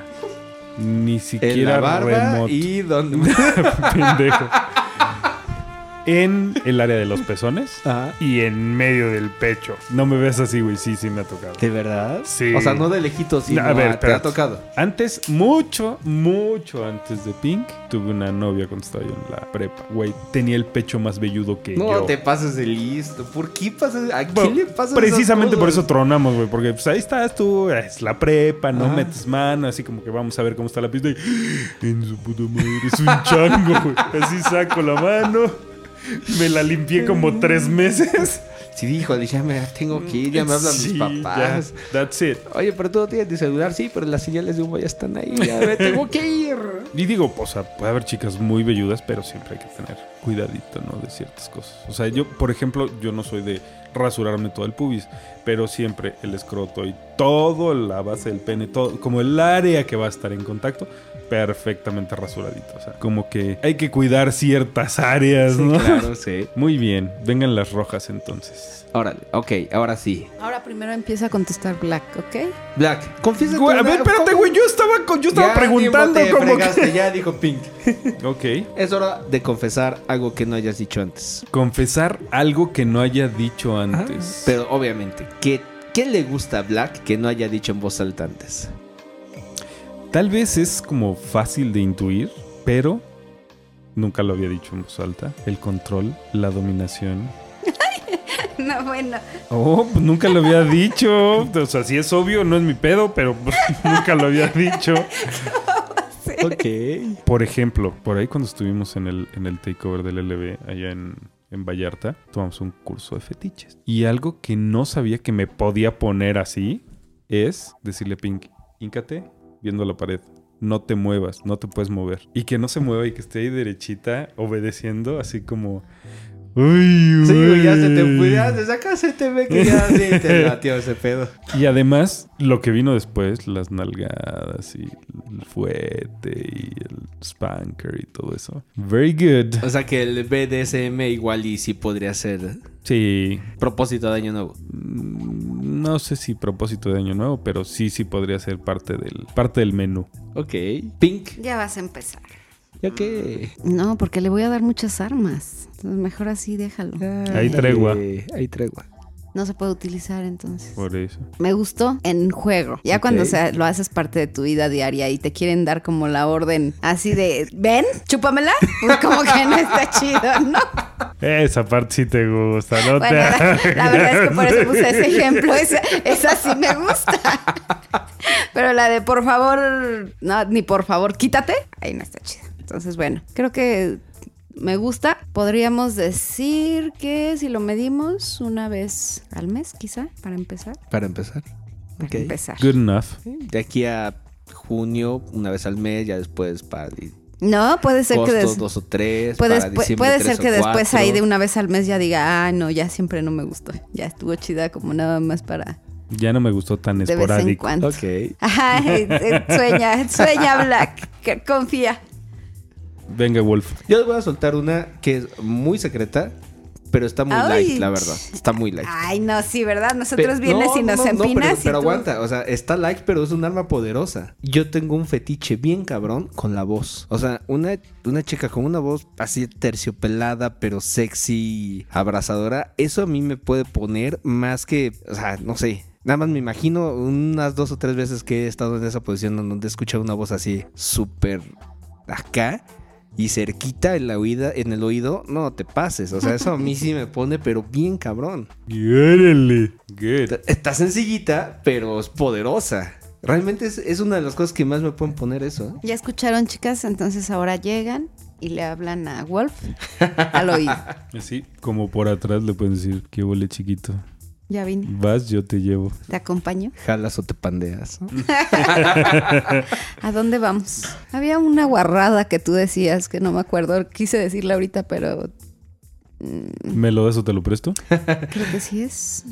Ni En siquiera la barba remoto. y donde... Pendejo. En el área de los pezones Ajá. y en medio del pecho. No me ves así, güey. Sí, sí me ha tocado. ¿De verdad? Sí. O sea, no de lejitos, sino A ver, ah, te ha tocado. Antes, mucho, mucho antes de Pink, tuve una novia cuando estaba yo en la prepa. Güey, tenía el pecho más velludo que No yo. te pases de listo. ¿Por qué pasas? ¿A Bueno, quién le pasa Precisamente por eso tronamos, güey. Porque pues ahí estás tú, es la prepa, no Ajá. metes mano, así como que vamos a ver cómo está la pista. Y en su puta madre, es un chango, güey. Así saco la mano. Me la limpié como tres meses. Sí, dijo, ya me tengo que ir, ya me hablan Sí, mis papás. ya, that's it. Oye, pero tú no tienes ni celular, sí, pero las señales de humo ya están ahí. Ya me tengo que ir. Y digo, o sea, puede haber chicas muy velludas, pero siempre hay que tener cuidadito, ¿no? De ciertas cosas. O sea, yo, por ejemplo, yo no soy de rasurarme todo el pubis, pero siempre el escroto y todo la base del pene, todo, como el área que va a estar en contacto, perfectamente rasuradito. O sea, como que hay que cuidar ciertas áreas, Sí, ¿no? claro, sí. Muy bien, vengan las rojas entonces. Órale, ok, ahora sí. Ahora primero empieza a contestar Black, ¿ok? Black, confiesa Güey, a ver, espérate, güey, yo estaba, con- yo estaba preguntando te como que... ya dijo Pink. Ok. Es hora de confesar algo que no hayas dicho antes. Confesar algo que no haya dicho antes. Pero obviamente, ¿qué, ¿qué le gusta a Black que no haya dicho en voz alta antes? Tal vez es como fácil de intuir, pero nunca lo había dicho en voz alta. El control, la dominación. No, bueno. Oh, pues nunca lo había dicho. O sea, si es obvio, no es mi pedo, pero pues, nunca lo había dicho. Ok. Por ejemplo, por ahí cuando estuvimos en el, en el takeover del LB allá en, en Vallarta, tomamos un curso de fetiches. Y algo que no sabía que me podía poner así es decirle a Pink, híncate viendo la pared. No te muevas, no te puedes mover. Y que no se mueva y que esté ahí derechita, obedeciendo, así como... Uy, Sí, güey, ya se te uy". fue, ya desde acá se te ve que ya sí, te latió ese pedo. Y además, lo que vino después, las nalgadas y el fuete y el spanker y todo eso. Very good. O sea que el BDSM igual y sí podría ser Sí, propósito de año nuevo. mm, no sé si propósito de año nuevo, pero sí, sí podría ser parte del, parte del menú. Ok. Pink. Ya vas a empezar. ¿Ya qué? No, porque le voy a dar muchas armas. Entonces mejor así déjalo. Hay tregua. Hay tregua. No se puede utilizar entonces. Por eso. Me gustó en juego. Ya cuando sea, lo haces parte de tu vida diaria y te quieren dar como la orden así de, ven, chúpamela, pues como que no está chido, ¿no? Esa parte sí te gusta, ¿no? Bueno, te la, la verdad es que por eso puse ese ejemplo. Esa, esa sí me gusta. Pero la de por favor, no, ni por favor, quítate, ahí no está chida. Entonces, bueno, creo que me gusta. Podríamos decir que si lo medimos una vez al mes, quizá, para empezar. Para empezar. Para empezar. Good enough. De aquí a junio, una vez al mes, ya después para No, puede ser que des- dos o tres. puedes- para pu- diciembre, puede tres ser o que después ahí de una vez al mes ya diga, ah, no, ya siempre no me gustó. Ya estuvo chida como nada más para Ya no me gustó tan de vez en esporádico. cuando. Ok. Ay, eh, sueña, sueña Black, confía. Venga, Wolf. Yo les voy a soltar una que es muy secreta, pero está muy Ay. light, la verdad. Está muy light. Ay, no, sí, ¿verdad? Nosotros Pe- vienes no, y no, nos no, no, empinas pero, y pero tú- aguanta, o sea, está light, pero es un arma poderosa. Yo tengo un fetiche bien cabrón con la voz. O sea, una, una chica con una voz así terciopelada, pero sexy, abrazadora, eso a mí me puede poner más que, o sea, no sé. Nada más me imagino unas dos o tres veces que he estado en esa posición donde he escuchado una voz así súper acá y cerquita en, la oída, en el oído, no te pases. O sea, eso a mí sí me pone, pero bien cabrón. Good. Está sencillita, pero es poderosa. Realmente es, es una de las cosas que más me pueden poner eso. ¿eh? Ya escucharon, chicas, entonces ahora llegan y le hablan a Wolf al oído. Así, como por atrás le pueden decir, qué huele chiquito. Ya vine. Vas, yo te llevo. ¿Te acompaño? Jalas o te pandeas. ¿A dónde vamos? Había una guarrada que tú decías, que no me acuerdo. Quise decirla ahorita, pero ¿Me lo das o te lo presto? creo que sí es.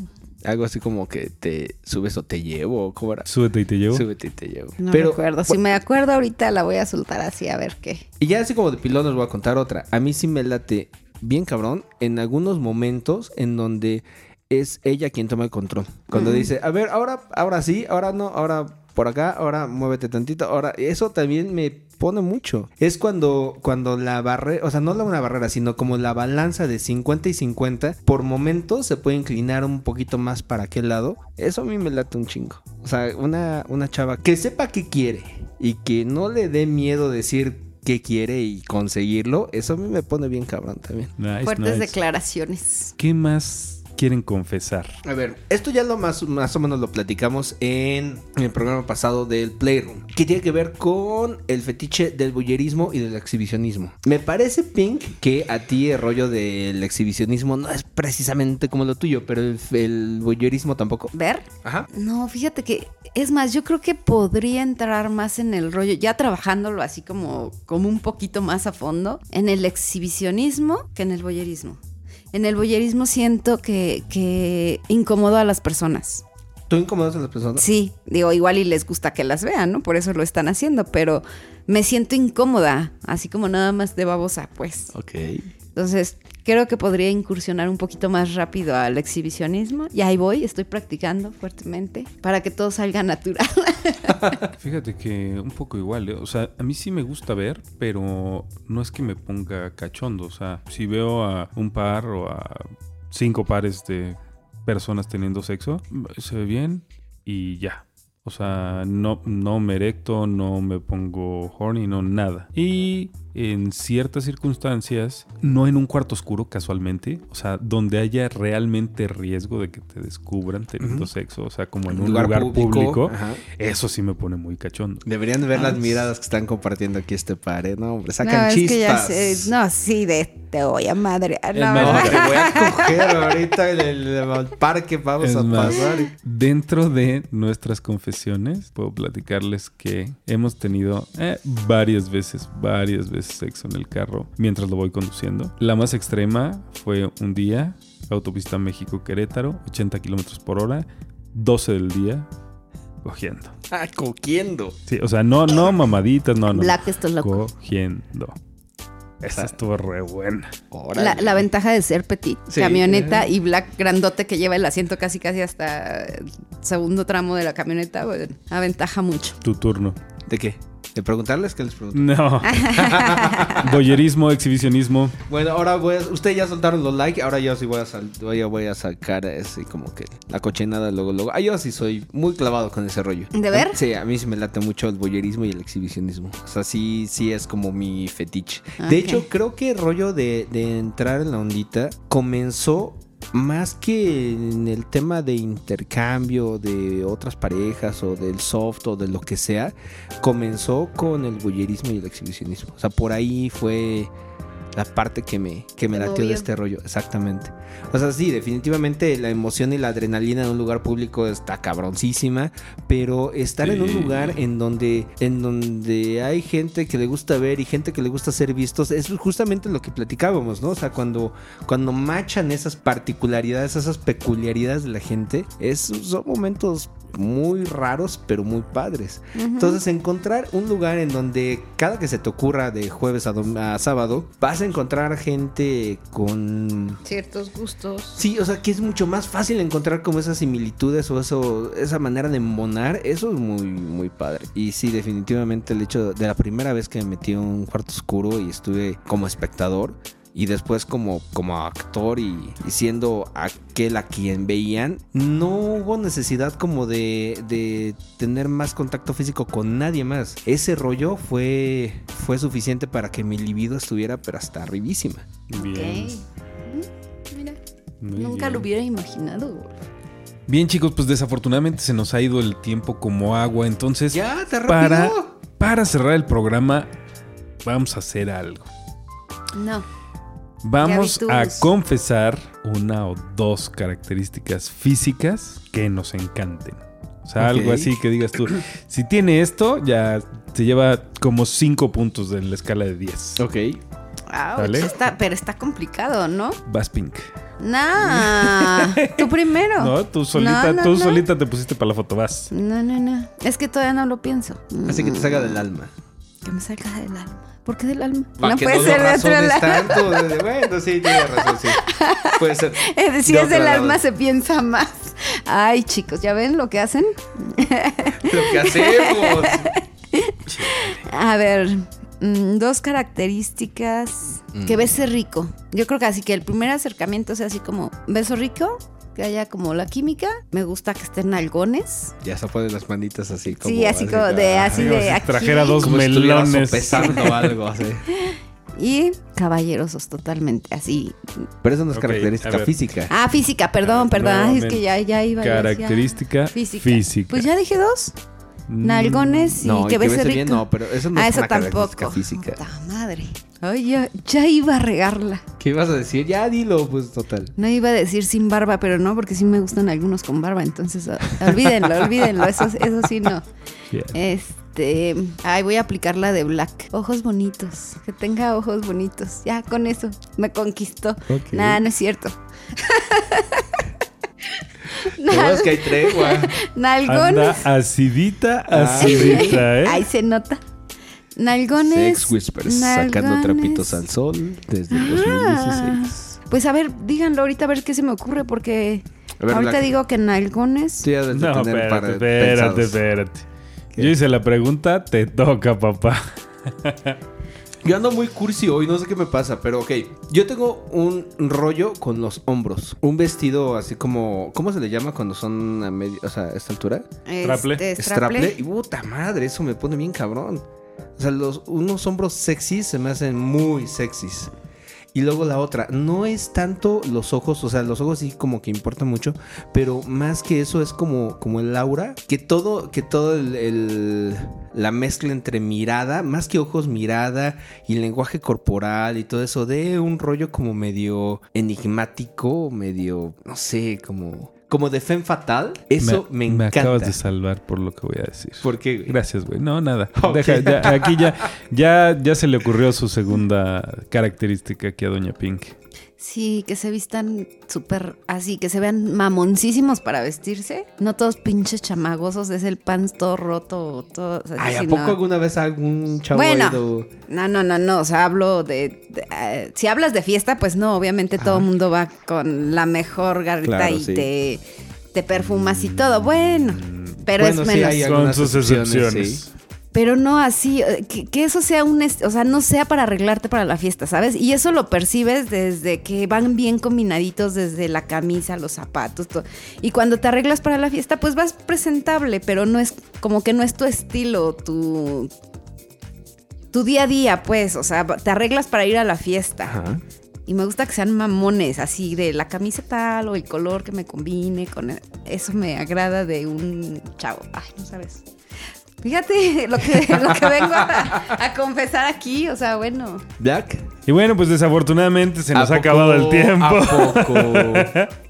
Algo así como que te subes o te llevo. ¿Cómo era? Súbete y te llevo. Súbete y te llevo. No Pero, recuerdo. Si me acuerdo ahorita la voy a soltar así a ver qué. Y ya así como de pilón les voy a contar otra. A mí sí me late bien cabrón en algunos momentos en donde es ella quien toma el control. Cuando dice, a ver, ahora, ahora sí, ahora no, ahora por acá, ahora muévete tantito, ahora eso también me pone mucho. Es cuando, cuando la barrera, o sea, no la una barrera, sino como la balanza de 50 y 50, por momentos se puede inclinar un poquito más para aquel lado. Eso a mí me late un chingo. O sea, una, una chava que sepa qué quiere y que no le dé miedo decir qué quiere y conseguirlo, eso a mí me pone bien cabrón también. Nice, Fuertes nice. declaraciones. ¿Qué más quieren confesar? A ver, esto ya lo más, más o menos lo platicamos en el programa pasado del Playroom, que tiene que ver con el fetiche del bullerismo y del exhibicionismo. Me parece, Pink, que a ti el rollo del exhibicionismo no es precisamente como lo tuyo, pero el, el bullerismo tampoco. ¿Ver? Ajá. No, fíjate que, es más, yo creo que podría entrar más en el rollo, ya trabajándolo así como, como un poquito más a fondo, en el exhibicionismo que en el boyerismo. En el boyerismo siento que, que incomodo a las personas. ¿Tú incomodas a las personas? Sí, digo, igual y les gusta que las vean, ¿no? Por eso lo están haciendo, pero me siento incómoda, así como nada más de babosa, pues. Ok. Entonces, creo que podría incursionar un poquito más rápido al exhibicionismo. Y ahí voy, estoy practicando fuertemente para que todo salga natural. Fíjate que un poco igual, ¿eh? o sea, a mí sí me gusta ver, pero no es que me ponga cachondo, o sea, si veo a un par o a cinco pares de personas teniendo sexo, se ve bien y ya. O sea, no, no me erecto, no me pongo horny, no nada. Y en ciertas circunstancias, no en un cuarto oscuro casualmente, o sea, donde haya realmente riesgo de que te descubran teniendo sexo, o sea, como en un lugar, público, eso sí me pone muy cachondo. Deberían de ver las Ah, miradas que están compartiendo aquí este par, ¿eh? No, hombre, no, sacan es chispas. que ya sé, no, sí, de te voy a madre. No, No, te voy a coger ahorita en el, el parque, vamos Es a más, pasar. Dentro de nuestras confesiones, puedo platicarles que hemos tenido eh, varias veces, varias veces sexo en el carro mientras lo voy conduciendo. La más extrema fue un día, autopista México-Querétaro, 80 kilómetros por hora, 12 del día, cogiendo. Ah, cogiendo. Sí, o sea, no, no mamaditas, no, no. Black, esto es loco. Cogiendo. Esa estuvo re buena. La, la ventaja de ser petit, Sí. camioneta y black grandote que lleva el asiento casi casi hasta el segundo tramo de la camioneta, bueno, aventaja mucho. Tu turno. ¿De qué? ¿De preguntarles qué les pregunto? No. Boyerismo, exhibicionismo. Bueno, ahora voy a, ustedes ya soltaron los likes, ahora yo sí voy a, sal- voy a, voy a sacar así como que la cochinada luego, luego. Ah, yo sí soy muy clavado con ese rollo. ¿De ver? Sí, a mí sí me late mucho el boyerismo y el exhibicionismo. O sea, sí, sí es como mi fetiche. Ok. De hecho, creo que el rollo de, de entrar en la ondita comenzó más que en el tema de intercambio de otras parejas o del soft o de lo que sea, comenzó con el boyerismo y el exhibicionismo. O sea, por ahí fue la parte que me, que me latió de este rollo, exactamente. O sea, sí, definitivamente la emoción y la adrenalina en un lugar público está cabroncísima, pero estar en un lugar en donde, en donde hay gente que le gusta ver y gente que le gusta ser vistos, es justamente lo que platicábamos, ¿no? O sea, cuando, cuando machan esas particularidades, esas peculiaridades de la gente, es, son momentos muy raros, pero muy padres. Entonces, encontrar un lugar en donde cada que se te ocurra de jueves a, a sábado, vas a encontrar gente con Ciertos gustos. Sí, o sea que es mucho más fácil encontrar como esas similitudes o eso, esa manera de monar, eso es muy, muy padre. Y sí, definitivamente el hecho de la primera vez que me metí a un cuarto oscuro y estuve como espectador y después como, como actor y, y siendo aquel a quien veían, no hubo necesidad como de, de tener más contacto físico con nadie más. Ese rollo fue, fue suficiente para que mi libido estuviera pero hasta arribísima. Bien. Ok. Mm, Mira, muy nunca bien. lo hubiera imaginado. Bien, chicos, pues desafortunadamente se nos ha ido el tiempo como agua. Entonces, Ya, te para, para cerrar el programa, vamos a hacer algo. No. Vamos a confesar una o dos características físicas que nos encanten. O sea, algo así que digas tú, si tiene esto, ya se lleva como 5 puntos de la escala de 10. Ok. Está- pero está complicado, ¿no? Vas pink. Nah. Tú primero. No, tú solita, No, no, tú no. solita te pusiste para la foto, vas. No, no, no. Es que todavía no lo pienso. Así que te Mm, salga del alma. Que me salga del alma. ¿Por qué del alma? No que puede no ser lo de otro lado. tanto. Bueno, sí, tienes razón, sí. Puede ser. Es decir, De es del lado. alma se piensa más. Ay, chicos, ¿ya ven lo que hacen? Lo que hacemos. A ver, mm, dos características que Mm. bese rico. Yo creo que así que el primer acercamiento sea así como beso rico, que haya como la química. Me gusta que estén algones. Ya se ponen las manitas así como. sí, así como de así de aquí. trajera dos Como melones. sopesando algo así. Y caballerosos totalmente, así. Pero eso no es Ok, característica física. Ah, física, perdón, perdón. Es que ya, ya iba. yo decía, Característica física. Pues ya dije dos. Mm, Nalgones y no, y que bese rico. bien, no, pero eso no ah, es eso una tampoco. física. Puta madre. Ay, ya, ya iba a regarla. ¿Qué ibas a decir? Ya dilo, pues total. No iba a decir sin barba, pero no, porque sí me gustan algunos con barba. Entonces, ah, olvídenlo, olvídenlo. Eso, eso sí no. Este. Ay, voy a aplicar la de Black. Ojos bonitos. Que tenga ojos bonitos. Ya, con eso. Me conquistó. Ok. Nada, no es cierto. No, es que hay tregua. Nalgones. Anda acidita, Ah. acidita, ¿eh? Ahí se nota. Nalgones. Sex Whispers, sacando trapitos al sol desde el 2016. Pues a ver, díganlo ahorita a ver qué se me ocurre, porque ver, ahorita digo que nalgones. tú ya debes No, tener espérate, para espérate, pensados. espérate. ¿Qué? Yo hice la pregunta, te toca, papá. Yo ando muy cursi hoy, no sé qué me pasa, pero ok. Yo tengo un rollo con los hombros. Un vestido así como. ¿Cómo se le llama cuando son a medio. O sea, a esta altura? Straple. Este, Straple. Y puta madre, eso me pone bien cabrón. O sea, los, unos hombros sexys se me hacen muy sexys. Y luego la otra, no es tanto los ojos, o sea, los ojos sí como que importan mucho, pero más que eso es como, como el aura, que todo, que todo el- la mezcla entre mirada, más que ojos, mirada y lenguaje corporal y todo eso, de un rollo como medio enigmático, medio, no sé, como, como de femme fatal. Eso me, Me encanta. acabas de salvar por lo que voy a decir. ¿Por qué? güey? Gracias, güey. No, nada. Deja, ya, aquí ya, ya, ya se le ocurrió su segunda característica aquí a Doña Pink. Sí, que se vistan súper así, que se vean mamoncísimos para vestirse. No todos pinches chamagosos, es el pants todo roto, todo. o sea, Ay, ¿a sí, poco no. alguna vez algún chavo Bueno. ha ido- No, no, no, no. O sea, hablo de. de, eh, si hablas de fiesta, pues no, obviamente todo el mundo va con la mejor garrita Claro, y sí. te, te perfumas y todo. Bueno, pero Bueno, es sí, menos. hay Con sus excepciones, excepciones. sí. Pero no así, eh, que, que eso sea un, o sea, no sea para arreglarte para la fiesta, ¿sabes? Y eso lo percibes desde que van bien combinaditos desde la camisa, los zapatos, todo. Y cuando te arreglas para la fiesta, pues vas presentable, pero no es como que no es tu estilo, tu tu día a día, pues, o sea, te arreglas para ir a la fiesta. Ajá. Y me gusta que sean mamones, así de la camisa tal o el color que me combine con el- eso me agrada de un chavo. Ay, no sabes. Fíjate lo que, lo que vengo a, a confesar aquí, o sea, bueno. Black. Y bueno, pues desafortunadamente se nos ¿A ha poco? acabado el tiempo. ¿A poco?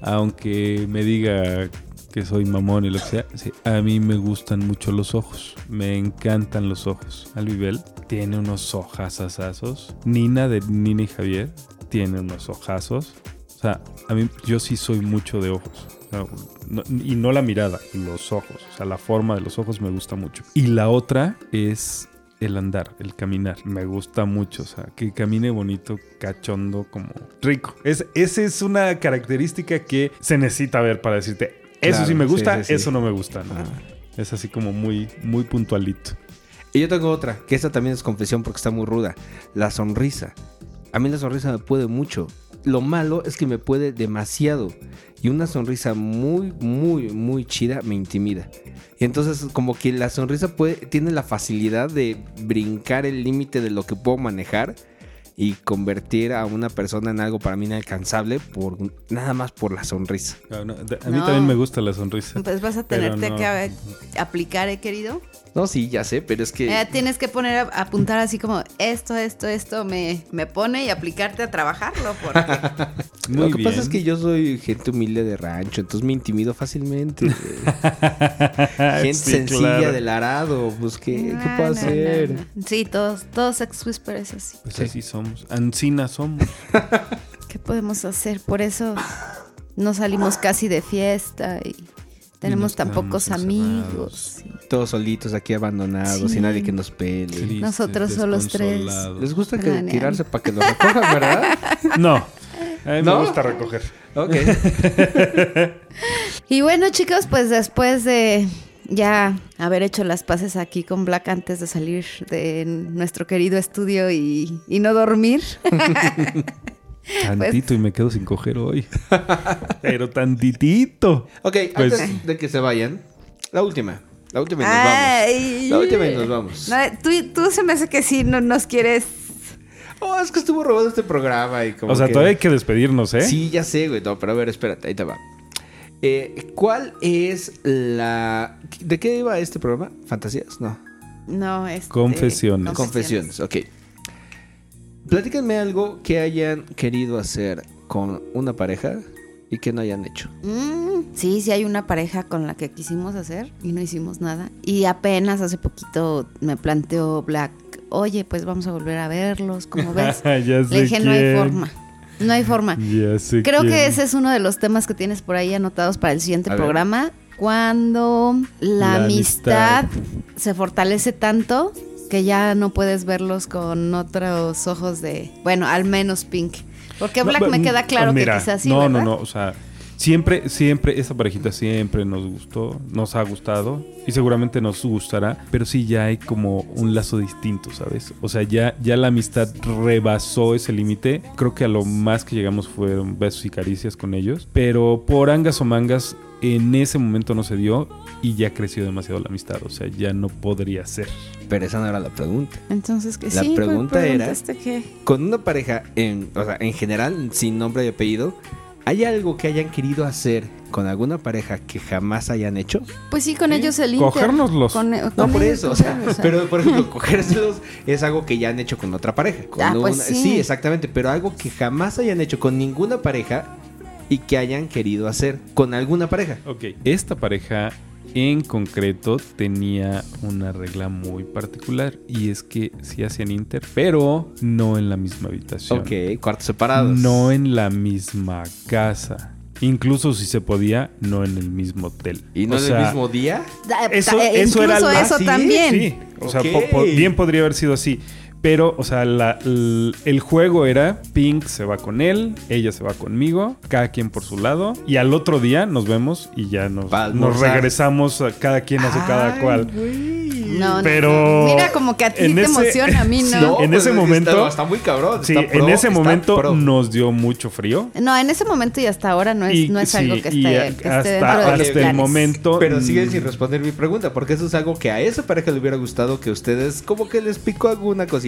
Aunque me diga que soy mamón y lo que sea, sí, a mí me gustan mucho los ojos. Me encantan los ojos. Alvibel tiene unos ojazazazos. Nina de Nina y Javier tiene unos ojazos. O sea, a mí yo sí soy mucho de ojos. No- y no la mirada, los ojos. O sea, la forma de los ojos me gusta mucho. Y la otra es el andar, el caminar. Me gusta mucho. O sea, que camine bonito, cachondo, como rico. Es, esa es una característica que se necesita ver para decirte, eso Claro, sí me gusta, sí, sí. eso no me gusta. ¿no? Ah. Es así como muy, muy puntualito. Y yo tengo otra, que esta también es confesión porque está muy ruda. La sonrisa. a mí la sonrisa me puede mucho. Lo malo es que me puede demasiado. Y una sonrisa muy, muy, muy chida me intimida. Y entonces como que la sonrisa puede, tiene la facilidad de brincar el límite de lo que puedo manejar y convertir a una persona en algo para mí inalcanzable por nada más por la sonrisa. Ah, no, a mí No. también me gusta la sonrisa. Pues vas a tenerte no. que aplicar, ¿eh, querido? No, sí, ya sé, pero es que... Eh, tienes que poner, a apuntar así como esto, esto, esto me, me pone y aplicarte a trabajarlo. Porque Muy lo que bien. pasa es que yo soy gente humilde de rancho, entonces me intimido fácilmente. gente Sí, sencilla claro. del arado, pues ¿qué, qué puedo no, hacer? no, no. Sí, todos, todos Sex Whisper es así. Pues Sí. así somos. Ancina somos. ¿Qué podemos hacer? Por eso no salimos casi de fiesta y tenemos tan pocos amigos. Todos solitos aquí abandonados, Sí. sin nadie que nos pele. Tristes, Nosotros solos tres. Les gusta que tirarse para que lo recojan, ¿verdad? No. A mí ¿No? me gusta recoger. ok. Y bueno, chicos, pues después de ya haber hecho las paces aquí con Black antes de salir de nuestro querido estudio y, y no dormir. Tantito y me quedo sin coger hoy. Pero tantitito. Ok, Pues- antes de que se vayan, la última. La última y nos vamos. La última y nos vamos. No, tú, tú se me hace que sí, no nos quieres. Oh, es que estuvo robado este programa y como O sea, que- todavía hay que despedirnos, ¿eh? Sí, ya sé, güey. No, pero a ver, espérate, ahí te va. Eh, ¿Cuál es la... ¿De qué iba este programa? ¿Fantasías? No. No, este, Confesiones. Confesiones, ok. Platícanme algo que hayan querido hacer con una pareja y que no hayan hecho. Mm, sí, sí hay una pareja con la que quisimos hacer y no hicimos nada. Y apenas hace poquito me planteó Black, oye, pues vamos a volver a verlos, como ves. ya sé Le dije, no hay forma. No hay forma. Ya sé Creo quién. que ese es uno de los temas que tienes por ahí anotados para el siguiente A ver. programa. Cuando la, La amistad, amistad. se fortalece tanto que ya no puedes verlos con otros ojos de, bueno, al menos Pink. Porque Black No, me mm, queda claro mira, que quizás sí, No, ¿verdad? no, no. O sea, siempre, siempre, esta parejita siempre nos gustó, nos ha gustado y seguramente nos gustará, pero sí ya hay como un lazo distinto, ¿sabes? O sea, ya, ya la amistad rebasó ese límite. Creo que a lo más que llegamos fueron besos y caricias con ellos, pero por angas o mangas. En ese momento no se dio y ya creció demasiado la amistad. O sea, ya no podría ser. Pero esa no era la pregunta. Entonces, que La sí, pregunta era- que- Con una pareja, en, o sea, en general, sin nombre y apellido, ¿hay algo que hayan querido hacer con alguna pareja que jamás hayan hecho? Pues sí, con ellos el Inter. Cogérnoslos. Con- No, con por ellos, eso, o sea, sea, o sea. pero por ejemplo, cogérselos es algo que ya han hecho con otra pareja. Con Ah, pues sí. exactamente, pero algo que jamás hayan hecho con ninguna pareja y que hayan querido hacer con alguna pareja. Ok, esta pareja en concreto tenía una regla muy particular y es que sí hacían inter, pero no en la misma habitación. Ok, cuartos separados. No en la misma casa. Incluso si se podía, no en el mismo hotel. ¿Y no O en sea, el mismo día? Eso- eso era incluso lo- eso ¿Ah, sí? también. Sí, o sea, Ok. po- po- bien podría haber sido así. Pero, o sea, la- l- el juego era Pink se va con él, ella se va conmigo, cada quien por su lado. Y al otro día nos vemos y ya nos, nos regresamos, a cada quien hace cada cual. No, no, Pero no. Mira, como que a ti en te ese- emociona, a mí no. No, en pues, ese está- momento- Está, muy cabrón. Sí, pro, en ese momento pro. nos dio mucho frío. No, en ese momento y hasta ahora no es, Y- no es sí, algo que y esté, a- que esté hasta, dentro de los hasta el planes. momento. Pero mm, siguen sin responder mi pregunta, porque eso es algo que a esa pareja le hubiera gustado que ustedes como que les picó alguna cosita,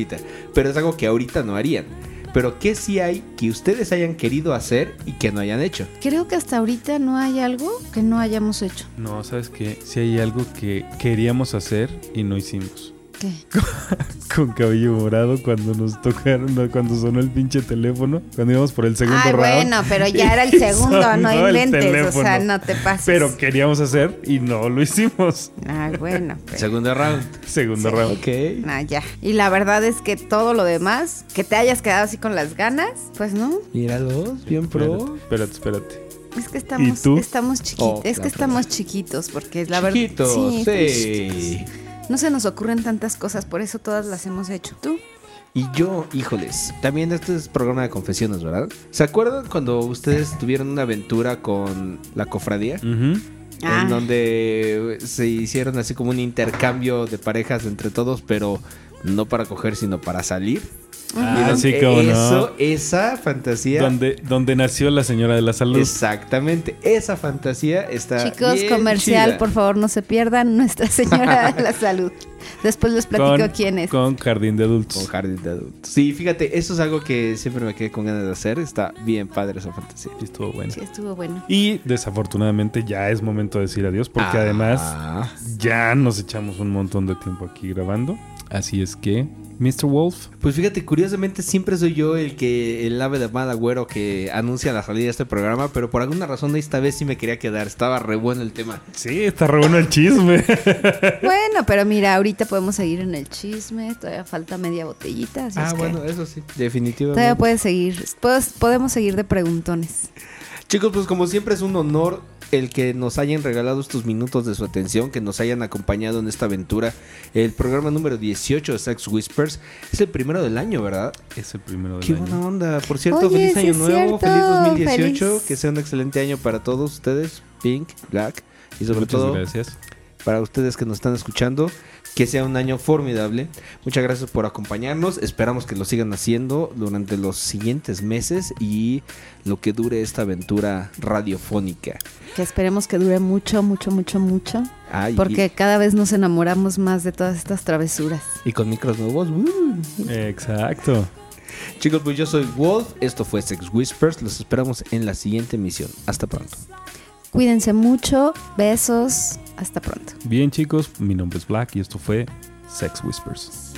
pero es algo que ahorita no harían. Pero ¿qué sí hay que ustedes hayan querido hacer y que no hayan hecho? Creo que hasta ahorita no hay algo que no hayamos hecho. No, ¿sabes qué? Si hay algo que queríamos hacer y no hicimos. ¿Qué? Con cabello morado cuando nos tocaron, cuando sonó el pinche teléfono, cuando íbamos por el segundo Ay, round. bueno, pero ya era el segundo, no el inventes, o sea, no te pases. Pero queríamos hacer y no lo hicimos. Ay, bueno, pero- Segundo round. Segundo Sí. round. Ok. Ah, ya. Y la verdad es que todo lo demás, que te hayas quedado así con las ganas, pues no. Míralos, bien pro. Espérate, espérate, espérate. Es que estamos, ¿Y tú? estamos chiquitos. Oh, es que estamos chiquitos, porque la verdad. Chiquitos, sí. chiquitos. No se nos ocurren tantas cosas, por eso todas las hemos hecho. ¿Tú? Y yo, híjoles, también este es programa de confesiones, ¿verdad? ¿Se acuerdan cuando ustedes tuvieron una aventura con la cofradía? Ujú. Ah. En donde se hicieron así como un intercambio de parejas entre todos, pero no para coger, sino para salir. Ah, sí, cómo no. Eso, esa fantasía. Donde, donde nació la señora de la salud. Exactamente, esa fantasía está. Chicos, bien comercial, chida. por favor, no se pierdan Nuestra Señora de la Salud. Después les platico con, quién es. Con jardín de adultos. Con jardín de adultos. Sí, fíjate, eso es algo que siempre me quedé con ganas de hacer. Está bien padre esa fantasía. Y estuvo bueno. Sí, estuvo bueno. Y desafortunadamente ya es momento de decir adiós porque Ah. además ya nos echamos un montón de tiempo aquí grabando. Así es que, Mr. Wolf, Pues fíjate, curiosamente siempre soy yo el que, el ave de mal agüero que anuncia la salida de este programa, pero por alguna razón esta vez sí me quería quedar. Estaba re bueno el tema. sí, está re bueno el chisme. Bueno, pero mira, ahorita podemos seguir en el chisme. Todavía falta media botellita. Así Ah, es que bueno, eso sí, definitivamente. Todavía puedes seguir. Puedes- podemos seguir de preguntones. Chicos, pues como siempre es un honor el que nos hayan regalado estos minutos de su atención, que nos hayan acompañado en esta aventura. El programa número 18 de Sex Whispers es el primero del año, ¿verdad? es el primero del Qué año. buena onda. Por cierto, Oye, feliz año nuevo, cierto. feliz 2018, Feliz. que sea un excelente año para todos ustedes, Pink, Black y sobre Muchas todo gracias. para ustedes que nos están escuchando, que sea un año formidable. Muchas gracias por acompañarnos. Esperamos que lo sigan haciendo durante los siguientes meses y lo que dure esta aventura radiofónica. Que esperemos que dure mucho, mucho, mucho, mucho. Ay, Porque cada vez nos enamoramos más de todas estas travesuras. y, y con micros nuevos. ¡uh! Exacto. Chicos, pues yo soy Wolf. Esto fue Sex Whispers. Los esperamos en la siguiente emisión. Hasta pronto. Cuídense mucho. Besos. Hasta pronto. Bien, chicos, mi nombre es Black y esto fue Sex Whispers.